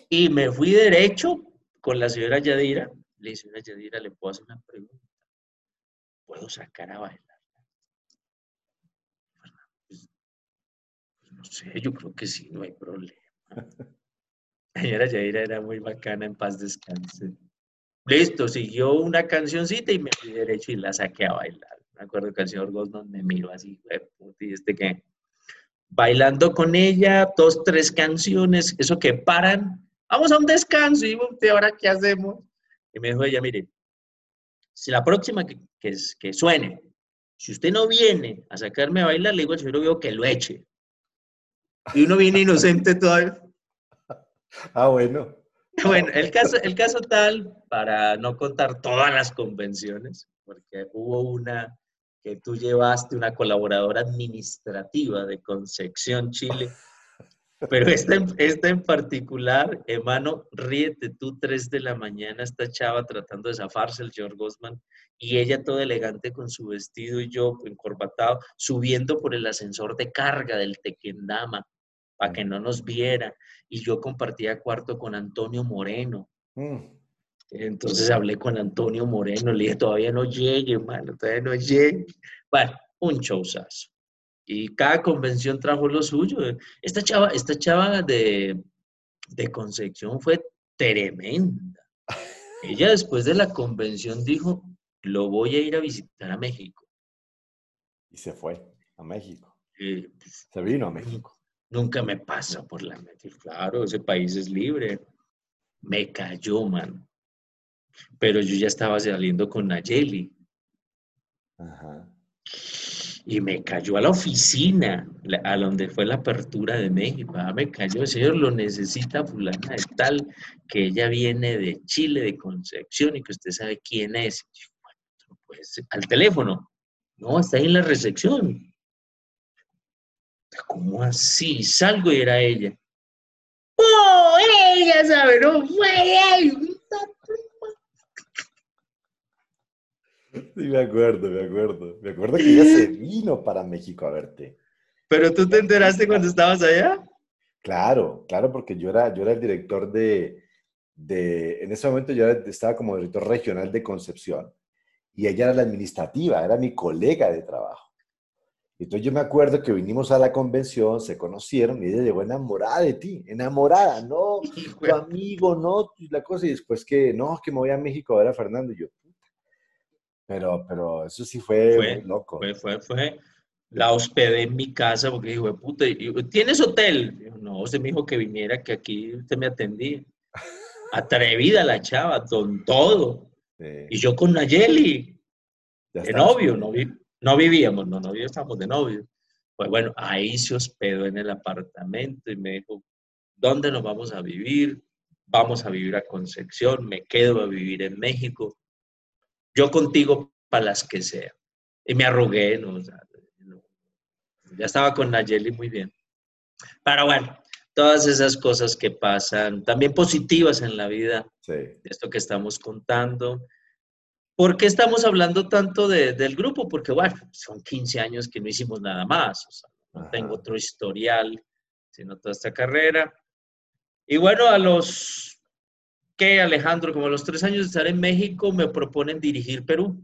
Y me fui derecho con la señora Yadira. Le dije, señora Yadira, ¿le puedo hacer una pregunta? ¿Puedo sacar a bailar? Pues, pues, no sé, yo creo que sí, no hay problema. La señora Yadira era muy bacana, en paz descanse. Listo, siguió una cancioncita y me fui derecho y la saqué a bailar. Me acuerdo que el señor Gosman me miró así, y este que bailando con ella, dos, tres canciones, eso que paran, vamos a un descanso y ahora qué hacemos. Y me dijo ella, mire, si la próxima que, suene, si usted no viene a sacarme a bailar, le digo al señor que lo eche. Y uno viene inocente todavía. Ah, bueno. Bueno, el caso, el caso tal, para no contar todas las convenciones, porque hubo una que tú llevaste, una colaboradora administrativa de Concepción, Chile, pero esta, esta en particular, hermano, ríete tú, tres de la mañana, esta chava tratando de zafarse el George Gosman, y ella toda elegante con su vestido y yo encorbatado, subiendo por el ascensor de carga del Tequendama, para que no nos viera. Y yo compartía cuarto con Antonio Moreno. Mm. Entonces hablé con Antonio Moreno, le dije, todavía no llegue, hermano, todavía no llegue. Bueno, un showzazo y cada convención trajo lo suyo. Esta chava, esta chava de, de Concepción fue tremenda. Ella después de la convención dijo, lo voy a ir a visitar a México. Y se fue a México. Pues, se vino a México. Nunca me pasa por la mente. Claro, ese país es libre. Me cayó, man. Pero yo ya estaba saliendo con Nayeli. Ajá y me cayó a la oficina, a donde fue la apertura de México. Ah, me cayó, señor, lo necesita fulana de tal, que ella viene de Chile, de Concepción, y que usted sabe quién es. Pues, al teléfono. No, está ahí en la recepción. ¿Cómo así? Salgo y era ella. ¡Oh, ella sabe! No fue ella. Sí, me acuerdo, me acuerdo. Me acuerdo que ella se vino para México a verte. ¿Pero tú te enteraste cuando estabas allá? Claro, claro, porque yo era, yo era el director de, de, en ese momento yo estaba como director regional de Concepción y ella era la administrativa, era mi colega de trabajo. Entonces yo me acuerdo que vinimos a la convención, se conocieron y ella llegó enamorada de ti, enamorada, no, tu amigo, no, la cosa, y después que, no, que me voy a México a ver a Fernando, y yo, pero, pero eso sí fue, loco. Fue, fue, fue. La hospedé en mi casa porque dijo, puta, ¿tienes hotel? no, usted me dijo que viniera, que aquí usted me atendía. Atrevida la chava, con todo. Y yo con Nayeli, de novio, no, no vivíamos, no, no estábamos de novio. Pues bueno, ahí se hospedó en el apartamento y me dijo, ¿dónde nos vamos a vivir? Vamos a vivir a Concepción, me quedo a vivir en México yo contigo para las que sea. Y me arrugué, ¿no? ya estaba con Nayeli muy bien. Pero bueno, todas esas cosas que pasan, también positivas en la vida, de esto que estamos contando. ¿Por qué estamos hablando tanto del grupo? Porque, bueno, son 15 años que no hicimos nada más. O sea, no tengo otro historial, sino toda esta carrera. Y bueno, a los que Alejandro, como a los tres años de estar en México, me proponen dirigir Perú.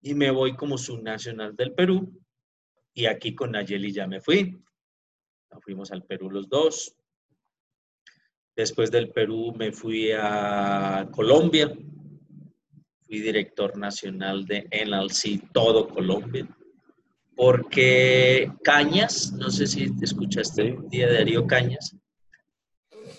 Y me voy como subnacional del Perú. Y aquí con Nayeli ya me fui. Nos fuimos al Perú los dos. Después del Perú me fui a Colombia. Fui director nacional de NLC Todo Colombia. Porque Cañas, no sé si escuchaste el día de Darío Cañas,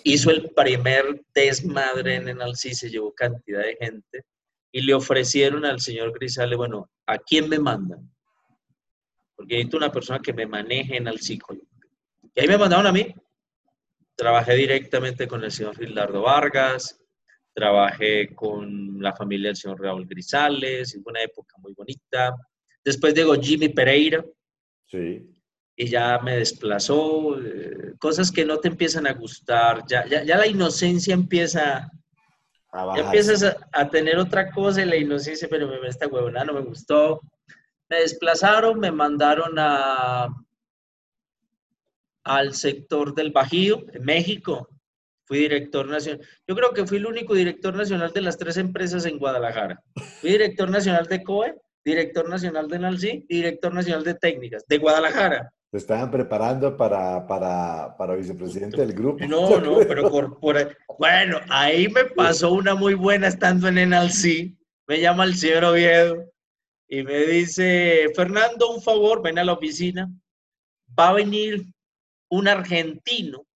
hizo el primer desmadre en Enalcí, se llevó cantidad de gente y le ofrecieron al señor Grisale, bueno, ¿a quién me mandan? Porque necesito una persona que me maneje en el Y ahí me mandaron a mí. Trabajé directamente con el señor Gildardo Vargas, trabajé con la familia del señor Raúl Grisales, fue una época muy bonita. Después llegó Jimmy Pereira. Sí y ya me desplazó, eh, cosas que no te empiezan a gustar, ya, ya, ya la inocencia empieza, a ya empiezas a, tener otra cosa y la inocencia, pero me, esta huevona no me gustó. Me desplazaron, me mandaron a, al sector del Bajío, en México. Fui director nacional. Yo creo que fui el único director nacional de las tres empresas en Guadalajara. Fui director nacional de COE, director nacional de NALCI y director nacional de técnicas de Guadalajara. Te estaban preparando para, para, para vicepresidente del grupo. No, no, pero por, bueno, ahí me pasó una muy buena estando en NLC. Me llama el señor Oviedo y me dice, Fernando, un favor, ven a la oficina. Va a venir un argentino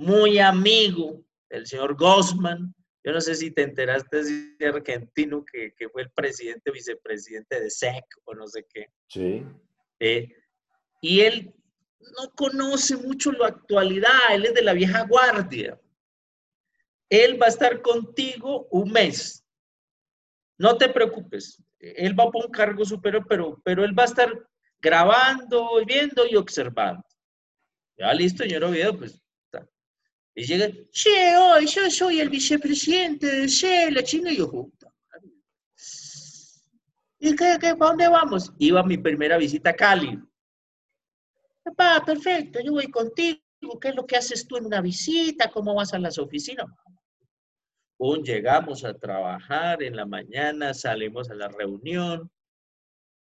muy amigo del señor Gosman. Yo no sé si te enteraste de ese argentino que, que fue el presidente, vicepresidente de SEC o no sé qué. Sí. Eh, y él no conoce mucho la actualidad, él es de la vieja guardia. Él va a estar contigo un mes. No te preocupes, él va por un cargo superior, pero, pero él va a estar grabando, viendo y observando. Ya listo, señor Oviedo, pues. Y llega, che, hoy yo soy el vicepresidente de C, la China, y yo, ¿Y qué, qué, para dónde vamos? Iba a mi primera visita a Cali. Papá, perfecto, yo voy contigo. ¿Qué es lo que haces tú en una visita? ¿Cómo vas a las oficinas? Un, llegamos a trabajar en la mañana, salimos a la reunión.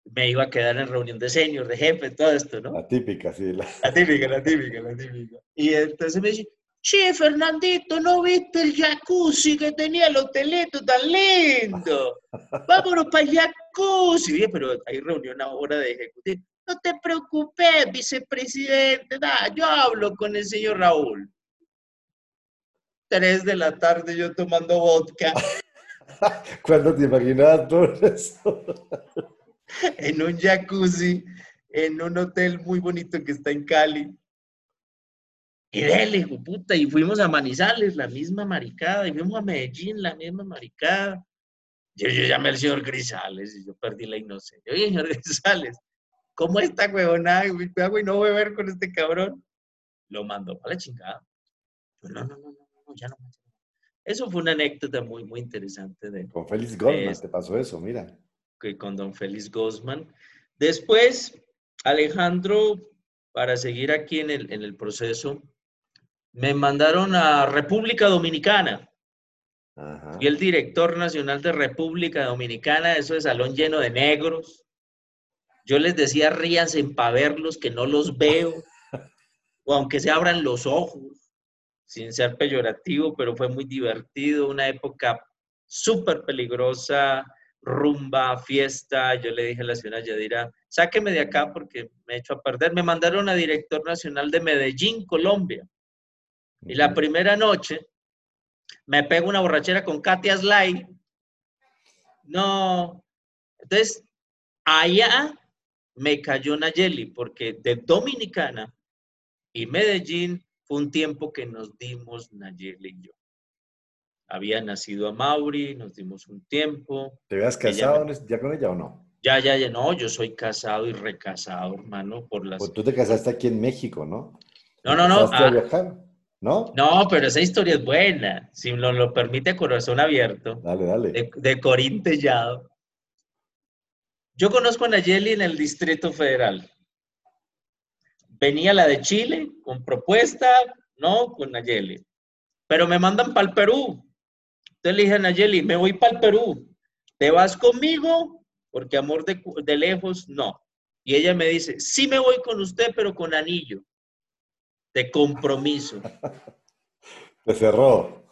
Me iba a quedar en reunión de senior, de jefe, todo esto, ¿no? La típica, sí. La... la típica, la típica, la típica. Y entonces me dice, che, Fernandito, ¿no viste el jacuzzi que tenía el hotelito tan lindo? Vámonos para el jacuzzi. pero hay reunión ahora de ejecutivo. No te preocupes, vicepresidente, yo hablo con el señor Raúl. Tres de la tarde yo tomando vodka. ¿Cuándo te imaginabas todo eso? en un jacuzzi, en un hotel muy bonito que está en Cali. Y dele, hijo puta, y fuimos a Manizales, la misma maricada, y fuimos a Medellín, la misma maricada. Yo, yo llamé al señor Grisales y yo perdí la inocencia. Oye, señor Grisales, ¿cómo está, huevonada? ¿Qué hago y no beber con este cabrón? Lo mandó para la chingada. Yo, no, no, no, no, ya no. Eso fue una anécdota muy, muy interesante. De, con Félix Goldman te pasó eso, mira. Que con don Félix Gosman. Después, Alejandro, para seguir aquí en el, en el proceso, me mandaron a República Dominicana. Y el director nacional de República Dominicana, eso de salón lleno de negros. Yo les decía, ríanse para verlos, que no los veo. o aunque se abran los ojos, sin ser peyorativo, pero fue muy divertido, una época súper peligrosa, rumba, fiesta. Yo le dije a la señora Yadira, sáqueme de acá porque me he hecho a perder. Me mandaron a director nacional de Medellín, Colombia. Y la primera noche me pego una borrachera con Katia Sly. No. Entonces, allá me cayó Nayeli, porque de Dominicana y Medellín fue un tiempo que nos dimos Nayeli y yo. Había nacido a Mauri, nos dimos un tiempo. ¿Te habías casado ya con ella o no? Ya, ya, ya, no, yo soy casado y recasado, hermano, por las... Pues tú te casaste aquí en México, ¿no? No, no, no. ¿No? No, pero esa historia es buena. Si nos lo permite corazón abierto. Dale, dale. De, de Corín Yo conozco a Nayeli en el Distrito Federal. Venía la de Chile con propuesta, no, con Nayeli. Pero me mandan para el Perú. Entonces le dije a Nayeli, me voy para el Perú. ¿Te vas conmigo? Porque amor de, de lejos, no. Y ella me dice, sí me voy con usted, pero con anillo de compromiso. Te cerró.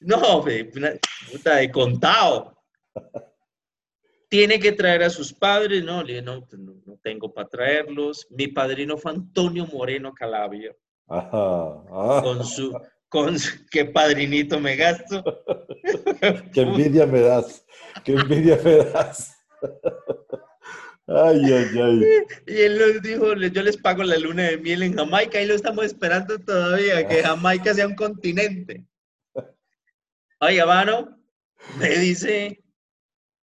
No, puta de contado. Tiene que traer a sus padres, no, le no, pues, no, no tengo para traerlos. Mi padrino fue Antonio Moreno Calabria. Ajá, Con su, con qué padrinito me gasto. qué envidia me das, qué envidia me das. Ay, ay, ay. Y él nos dijo, yo les pago la luna de miel en Jamaica y lo estamos esperando todavía, que Jamaica sea un continente. Oiga, mano, me dice,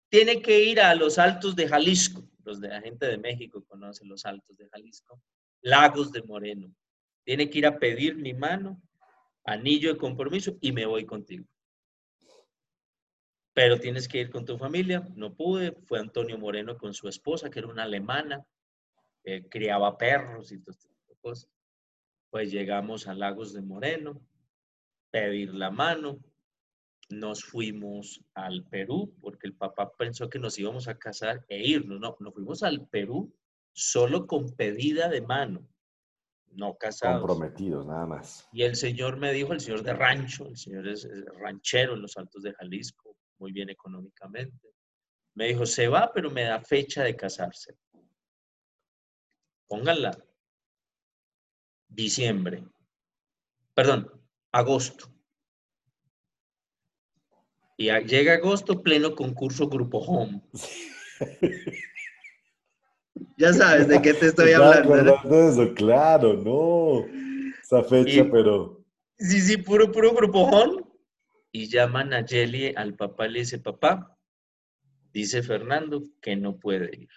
tiene que ir a los altos de Jalisco. Los de la gente de México conocen los altos de Jalisco. Lagos de Moreno. Tiene que ir a pedir mi mano, anillo de compromiso y me voy contigo pero tienes que ir con tu familia. No pude, fue Antonio Moreno con su esposa, que era una alemana, criaba perros y todo este tipo de cosas. Pues llegamos a Lagos de Moreno, pedir la mano, nos fuimos al Perú, porque el papá pensó que nos íbamos a casar e irnos. No, nos fuimos al Perú solo con pedida de mano, no casados. Comprometidos, nada más. Y el señor me dijo, el señor de rancho, el señor es ranchero en los Altos de Jalisco, muy bien económicamente. Me dijo, se va, pero me da fecha de casarse. Pónganla. Diciembre. Perdón, agosto. Y llega agosto, pleno concurso Grupo Home. Ya sabes de qué te estoy hablando. de eso, claro, no. Esa fecha, pero. Sí, sí, puro, puro grupojón. Y llaman a Jelly al papá y le dice, papá, dice Fernando que no puede ir.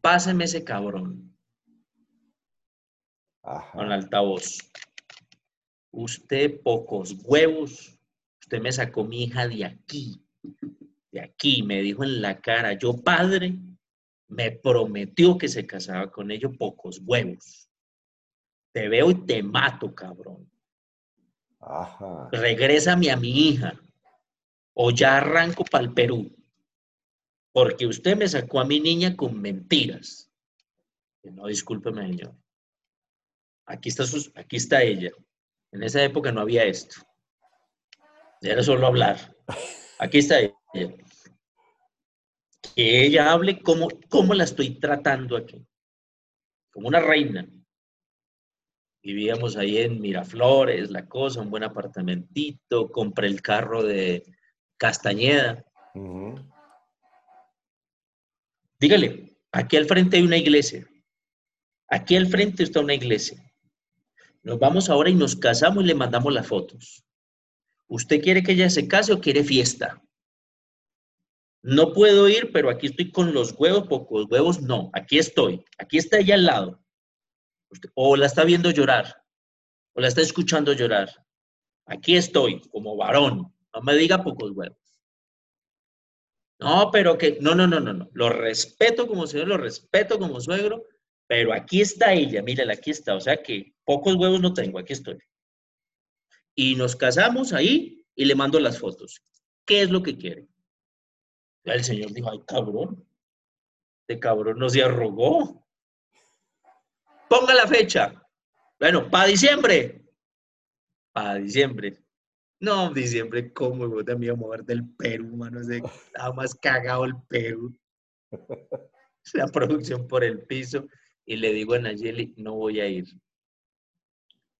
Páseme ese cabrón. Con altavoz. Usted pocos huevos. Usted me sacó mi hija de aquí. De aquí, me dijo en la cara, yo padre, me prometió que se casaba con ellos pocos huevos. Te veo y te mato, cabrón. Ajá. Regrésame a mi hija o ya arranco para el Perú. Porque usted me sacó a mi niña con mentiras. No, discúlpeme, señor. Aquí está, aquí está ella. En esa época no había esto. Era solo hablar. Aquí está ella que ella hable cómo, cómo la estoy tratando aquí, como una reina. Vivíamos ahí en Miraflores, la cosa, un buen apartamentito, compré el carro de Castañeda. Dígale, aquí al frente hay una iglesia. Aquí al frente está una iglesia. Nos vamos ahora y nos casamos y le mandamos las fotos. ¿Usted quiere que ella se case o quiere fiesta? No puedo ir, pero aquí estoy con los huevos, pocos huevos, no, aquí estoy, aquí está ella al lado. O la está viendo llorar, o la está escuchando llorar. Aquí estoy, como varón, no me diga pocos huevos. No, pero que, no, no, no, no, no, lo respeto como señor, lo respeto como suegro, pero aquí está ella, mírala, aquí está, o sea que pocos huevos no tengo, aquí estoy. Y nos casamos ahí y le mando las fotos. ¿Qué es lo que quiere? el Señor dijo, ay, cabrón, este cabrón no se arrogó. Ponga la fecha. Bueno, para diciembre. Para diciembre. No, diciembre, ¿cómo? Yo también a mover del Perú, mano. Estaba más cagado el Perú. La producción por el piso. Y le digo a Nayeli, no voy a ir.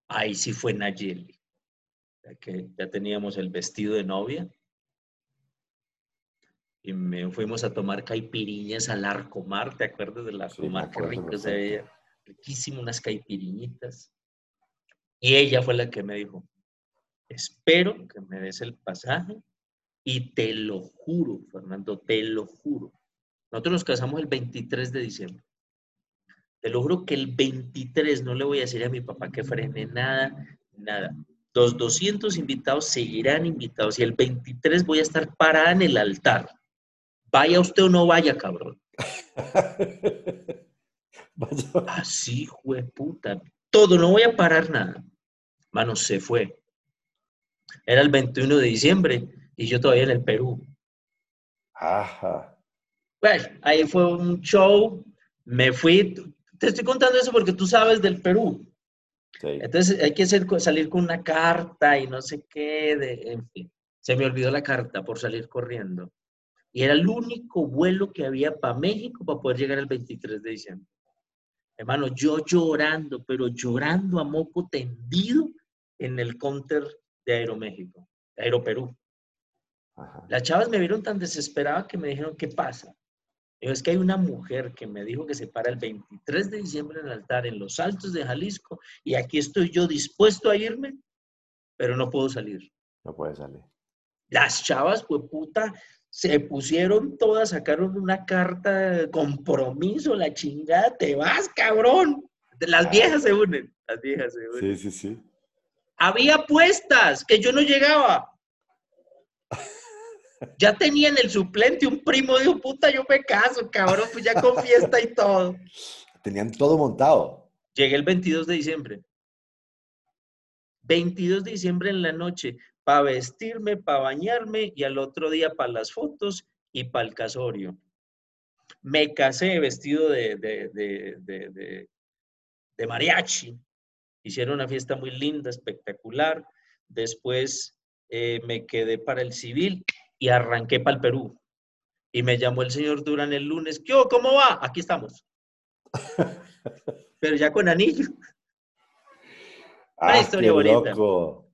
Ahí sí fue Nayeli. Ya que ya teníamos el vestido de novia y me fuimos a tomar caipiriñas al Arcomar, ¿te acuerdas del Arcomar? Qué rico se veía, riquísimo, unas caipiriñitas. Y ella fue la que me dijo, espero que me des el pasaje y te lo juro, Fernando, te lo juro. Nosotros nos casamos el 23 de diciembre. Te lo juro que el 23 no le voy a decir a mi papá que frene nada, nada. Los 200 invitados seguirán invitados y el 23 voy a estar parada en el altar Vaya usted o no vaya, cabrón. Así, fue puta. Todo, no voy a parar nada. Mano, se fue. Era el 21 de diciembre y yo todavía en el Perú. Ajá. Bueno, ahí fue un show. Me fui. Te estoy contando eso porque tú sabes del Perú. Entonces hay que salir con una carta y no sé qué. en fin, se me olvidó la carta por salir corriendo. Y era el único vuelo que había para México para poder llegar el 23 de diciembre. Hermano, yo llorando, pero llorando a moco tendido en el counter de Aeroméxico, de Aeroperú. Las chavas me vieron tan desesperada que me dijeron, ¿qué pasa? es que hay una mujer que me dijo que se para el 23 de diciembre en el altar en los altos de Jalisco y aquí estoy yo dispuesto a irme, pero no puedo salir. No puede salir. Las chavas, pues puta, se pusieron todas, sacaron una carta de compromiso, la chingada, te vas, cabrón. Las viejas se unen, las viejas se unen. Sí, sí, sí. Había apuestas que yo no llegaba. Ya tenían el suplente, un primo dijo, puta, yo me caso, cabrón, pues ya con fiesta y todo. Tenían todo montado. Llegué el 22 de diciembre. 22 de diciembre en la noche para vestirme, para bañarme y al otro día para las fotos y para el casorio. Me casé vestido de, de, mariachi. Hicieron una fiesta muy linda, espectacular. Después eh, me quedé para el civil y arranqué para el Perú. Y me llamó el señor Durán el lunes. ¿Qué? ¿Cómo va? Aquí estamos. Pero ya con anillo. Una ah, historia bonita.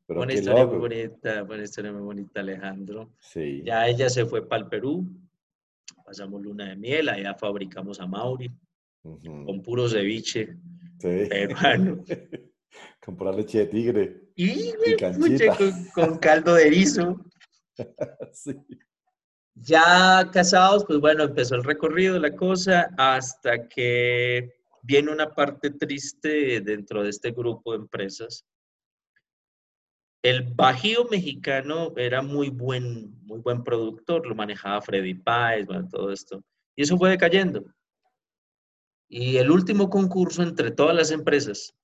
Una historia muy bonita, una historia muy bonita, Alejandro. Sí. Ya ella se fue para el Perú. pasamos luna de miel, allá fabricamos a Mauri, con puro ceviche sí. peruano. con pura leche de tigre. Y, con, con, caldo de erizo. sí. Ya casados, pues bueno, empezó el recorrido, la cosa, hasta que viene una parte triste dentro de este grupo de empresas. El Bajío mexicano era muy buen, muy buen productor, lo manejaba Freddy Páez, bueno, todo esto. Y eso fue decayendo. Y el último concurso entre todas las empresas,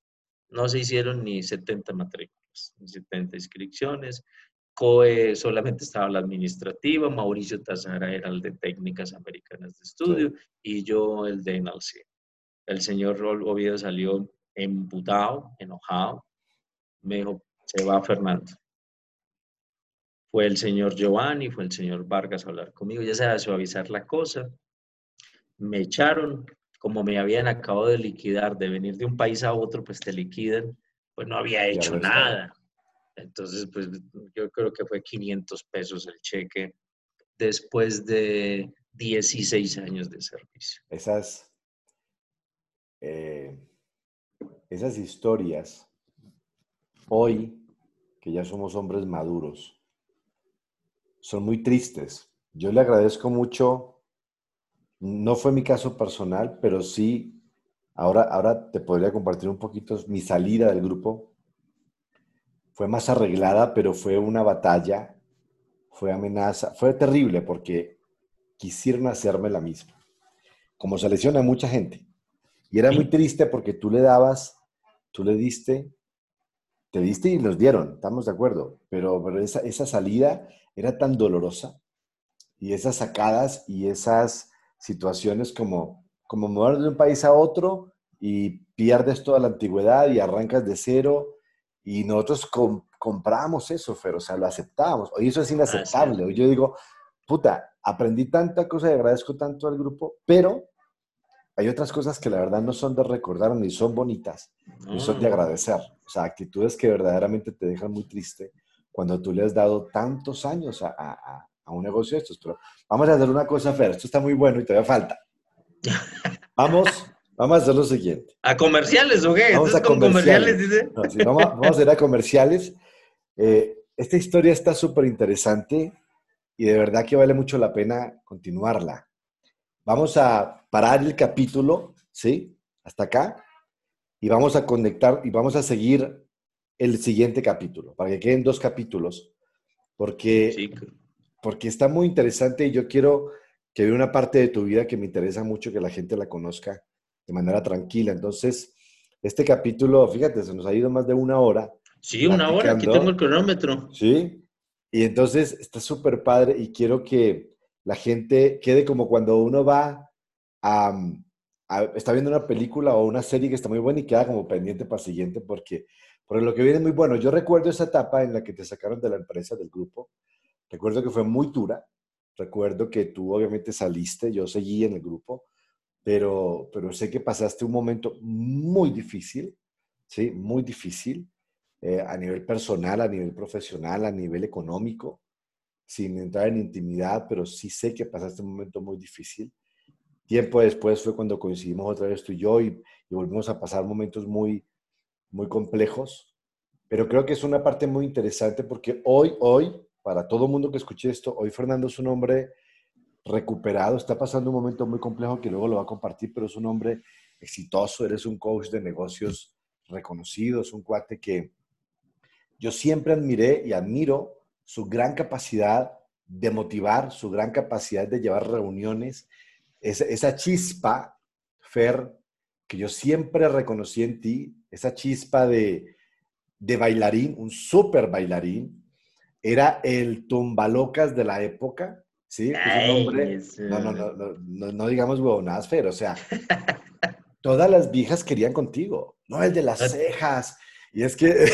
no se hicieron ni 70 matrículas, ni 70 inscripciones. COE solamente estaba la administrativa, Mauricio Tazara era el de técnicas americanas de estudio y yo el de NLC. El señor Oviedo salió emputado, enojado. Me dijo, se va Fernando. Fue el señor Giovanni, fue el señor Vargas a hablar conmigo, ya se va a suavizar la cosa. Me echaron, como me habían acabado de liquidar, de venir de un país a otro, pues te liquidan, pues no había hecho nada. Entonces, pues yo creo que fue 500 pesos el cheque después de 16 años de servicio. Esas, eh, esas historias, hoy que ya somos hombres maduros, son muy tristes. Yo le agradezco mucho, no fue mi caso personal, pero sí, ahora, ahora te podría compartir un poquito mi salida del grupo fue más arreglada, pero fue una batalla, fue amenaza, fue terrible porque quisieron hacerme la misma. Como se lesiona mucha gente. Y era muy triste porque tú le dabas, tú le diste, te diste y los dieron, estamos de acuerdo, pero, esa, esa salida era tan dolorosa y esas sacadas y esas situaciones como, como mover de un país a otro y pierdes toda la antigüedad y arrancas de cero y nosotros compramos eso, Fer, o sea, lo aceptábamos. Hoy eso es inaceptable. Hoy yo digo, puta, aprendí tanta cosa y agradezco tanto al grupo, pero hay otras cosas que la verdad no son de recordar ni son bonitas, ni son de mm. agradecer. O sea, actitudes que verdaderamente te dejan muy triste cuando tú le has dado tantos años a, a, a un negocio de estos. Pero vamos a hacer una cosa, Fer, esto está muy bueno y todavía falta. Vamos Vamos a hacer lo siguiente. ¿A comerciales o qué? Vamos a comerciales, dice. vamos, a ir a comerciales. Eh, esta historia está súper interesante y de verdad que vale mucho la pena continuarla. Vamos a parar el capítulo, ¿sí? Hasta acá. Y vamos a conectar y vamos a seguir el siguiente capítulo, para que queden dos capítulos, porque, porque está muy interesante y yo quiero que vea una parte de tu vida que me interesa mucho que la gente la conozca de manera tranquila. Entonces, este capítulo, fíjate, se nos ha ido más de una hora. Sí, una hora, aquí tengo el cronómetro. Sí, y entonces está súper padre y quiero que la gente quede como cuando uno va a, está viendo una película o una serie que está muy buena y queda como pendiente para el siguiente porque, porque lo que viene es muy bueno. Yo recuerdo esa etapa en la que te sacaron de la empresa, del grupo. Recuerdo que fue muy dura. Recuerdo que tú obviamente saliste, yo seguí en el grupo pero, pero sé que pasaste un momento muy difícil, ¿sí? Muy difícil eh, a nivel personal, a nivel profesional, a nivel económico, sin entrar en intimidad, pero sí sé que pasaste un momento muy difícil. Tiempo después fue cuando coincidimos otra vez tú y yo y, volvimos a pasar momentos muy, muy complejos, pero creo que es una parte muy interesante porque hoy, hoy, para todo mundo que escuche esto, hoy Fernando es un hombre recuperado, está pasando un momento muy complejo que luego lo va a compartir, pero es un hombre exitoso, eres un coach de negocios reconocido, es un cuate que yo siempre admiré y admiro su gran capacidad de motivar, su gran capacidad de llevar reuniones, esa, esa chispa, Fer, que yo siempre reconocí en ti, esa chispa de, de bailarín, un súper bailarín, era el tumbalocas de la época, ¿sí? Es un no, no, no, no, no, digamos huevonadas, pero, o sea, todas las viejas querían contigo, no el de las cejas. Y es que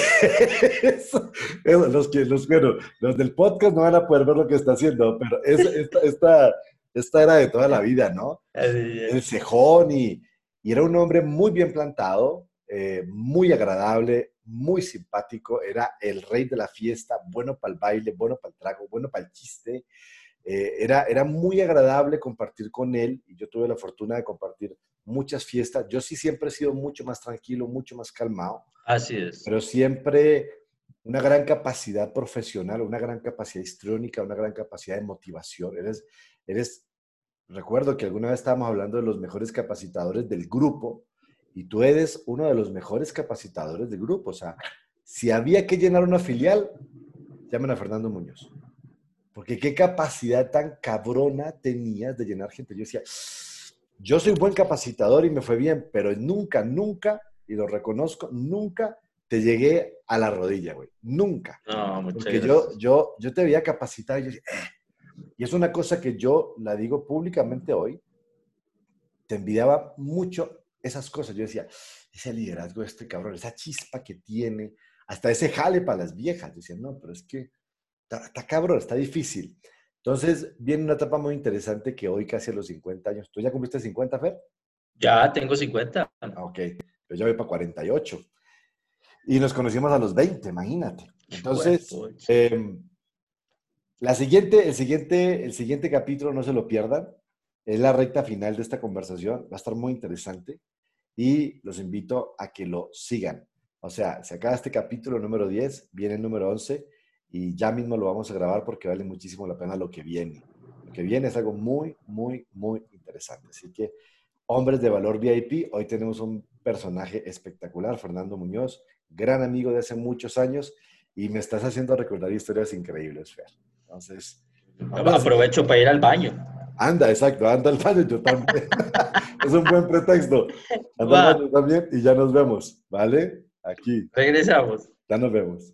los, que los, bueno, los del podcast no van a poder ver lo que está haciendo, pero esta, esta, esta, era de toda la vida, ¿no? El cejón y, y era un hombre muy bien plantado, eh, muy agradable, muy simpático, era el rey de la fiesta, bueno para el baile, bueno para el trago, bueno para el chiste, Eh, era, era muy agradable compartir con él y yo tuve la fortuna de compartir muchas fiestas. Yo sí siempre he sido mucho más tranquilo, mucho más calmado. Así es. Pero siempre una gran capacidad profesional, una gran capacidad histriónica, una gran capacidad de motivación. Eres, eres, recuerdo que alguna vez estábamos hablando de los mejores capacitadores del grupo y tú eres uno de los mejores capacitadores del grupo. O sea, si había que llenar una filial, llamen a Fernando Muñoz. Porque qué capacidad tan cabrona tenías de llenar gente. Yo decía, yo soy buen capacitador y me fue bien, pero nunca, nunca, y lo reconozco, nunca te llegué a la rodilla, güey. Nunca. No, muchas Porque gracias. yo, yo, yo te veía capacitar y yo decía, "Eh". Y es una cosa que yo la digo públicamente hoy. Te envidiaba mucho esas cosas. Yo decía, ese liderazgo de este cabrón, esa chispa que tiene, hasta ese jale para las viejas. Yo decía, no, pero es que está, está cabrón, está difícil. Entonces, viene una etapa muy interesante que hoy, casi a los 50 años, ¿tú ya cumpliste 50, Fer? Ya tengo 50. Ah, ok, yo ya voy para 48. Y nos conocimos a los 20, imagínate. Entonces, eh, la siguiente, el, siguiente, el siguiente capítulo, no se lo pierdan, es la recta final de esta conversación. Va a estar muy interesante y los invito a que lo sigan. O sea, se acaba este capítulo número 10, viene el número 11 y ya mismo lo vamos a grabar porque vale muchísimo la pena lo que viene. Lo que viene es algo muy, muy, muy interesante. Así que, hombres de valor VIP, hoy tenemos un personaje espectacular, Fernando Muñoz, gran amigo de hace muchos años y me estás haciendo recordar historias increíbles, Fer. Entonces, Aprovecho para ir al baño. anda, exacto, anda al baño yo también. es un buen pretexto. Anda al baño también y ya nos vemos, ¿vale? Aquí, Regresamos. ya nos vemos.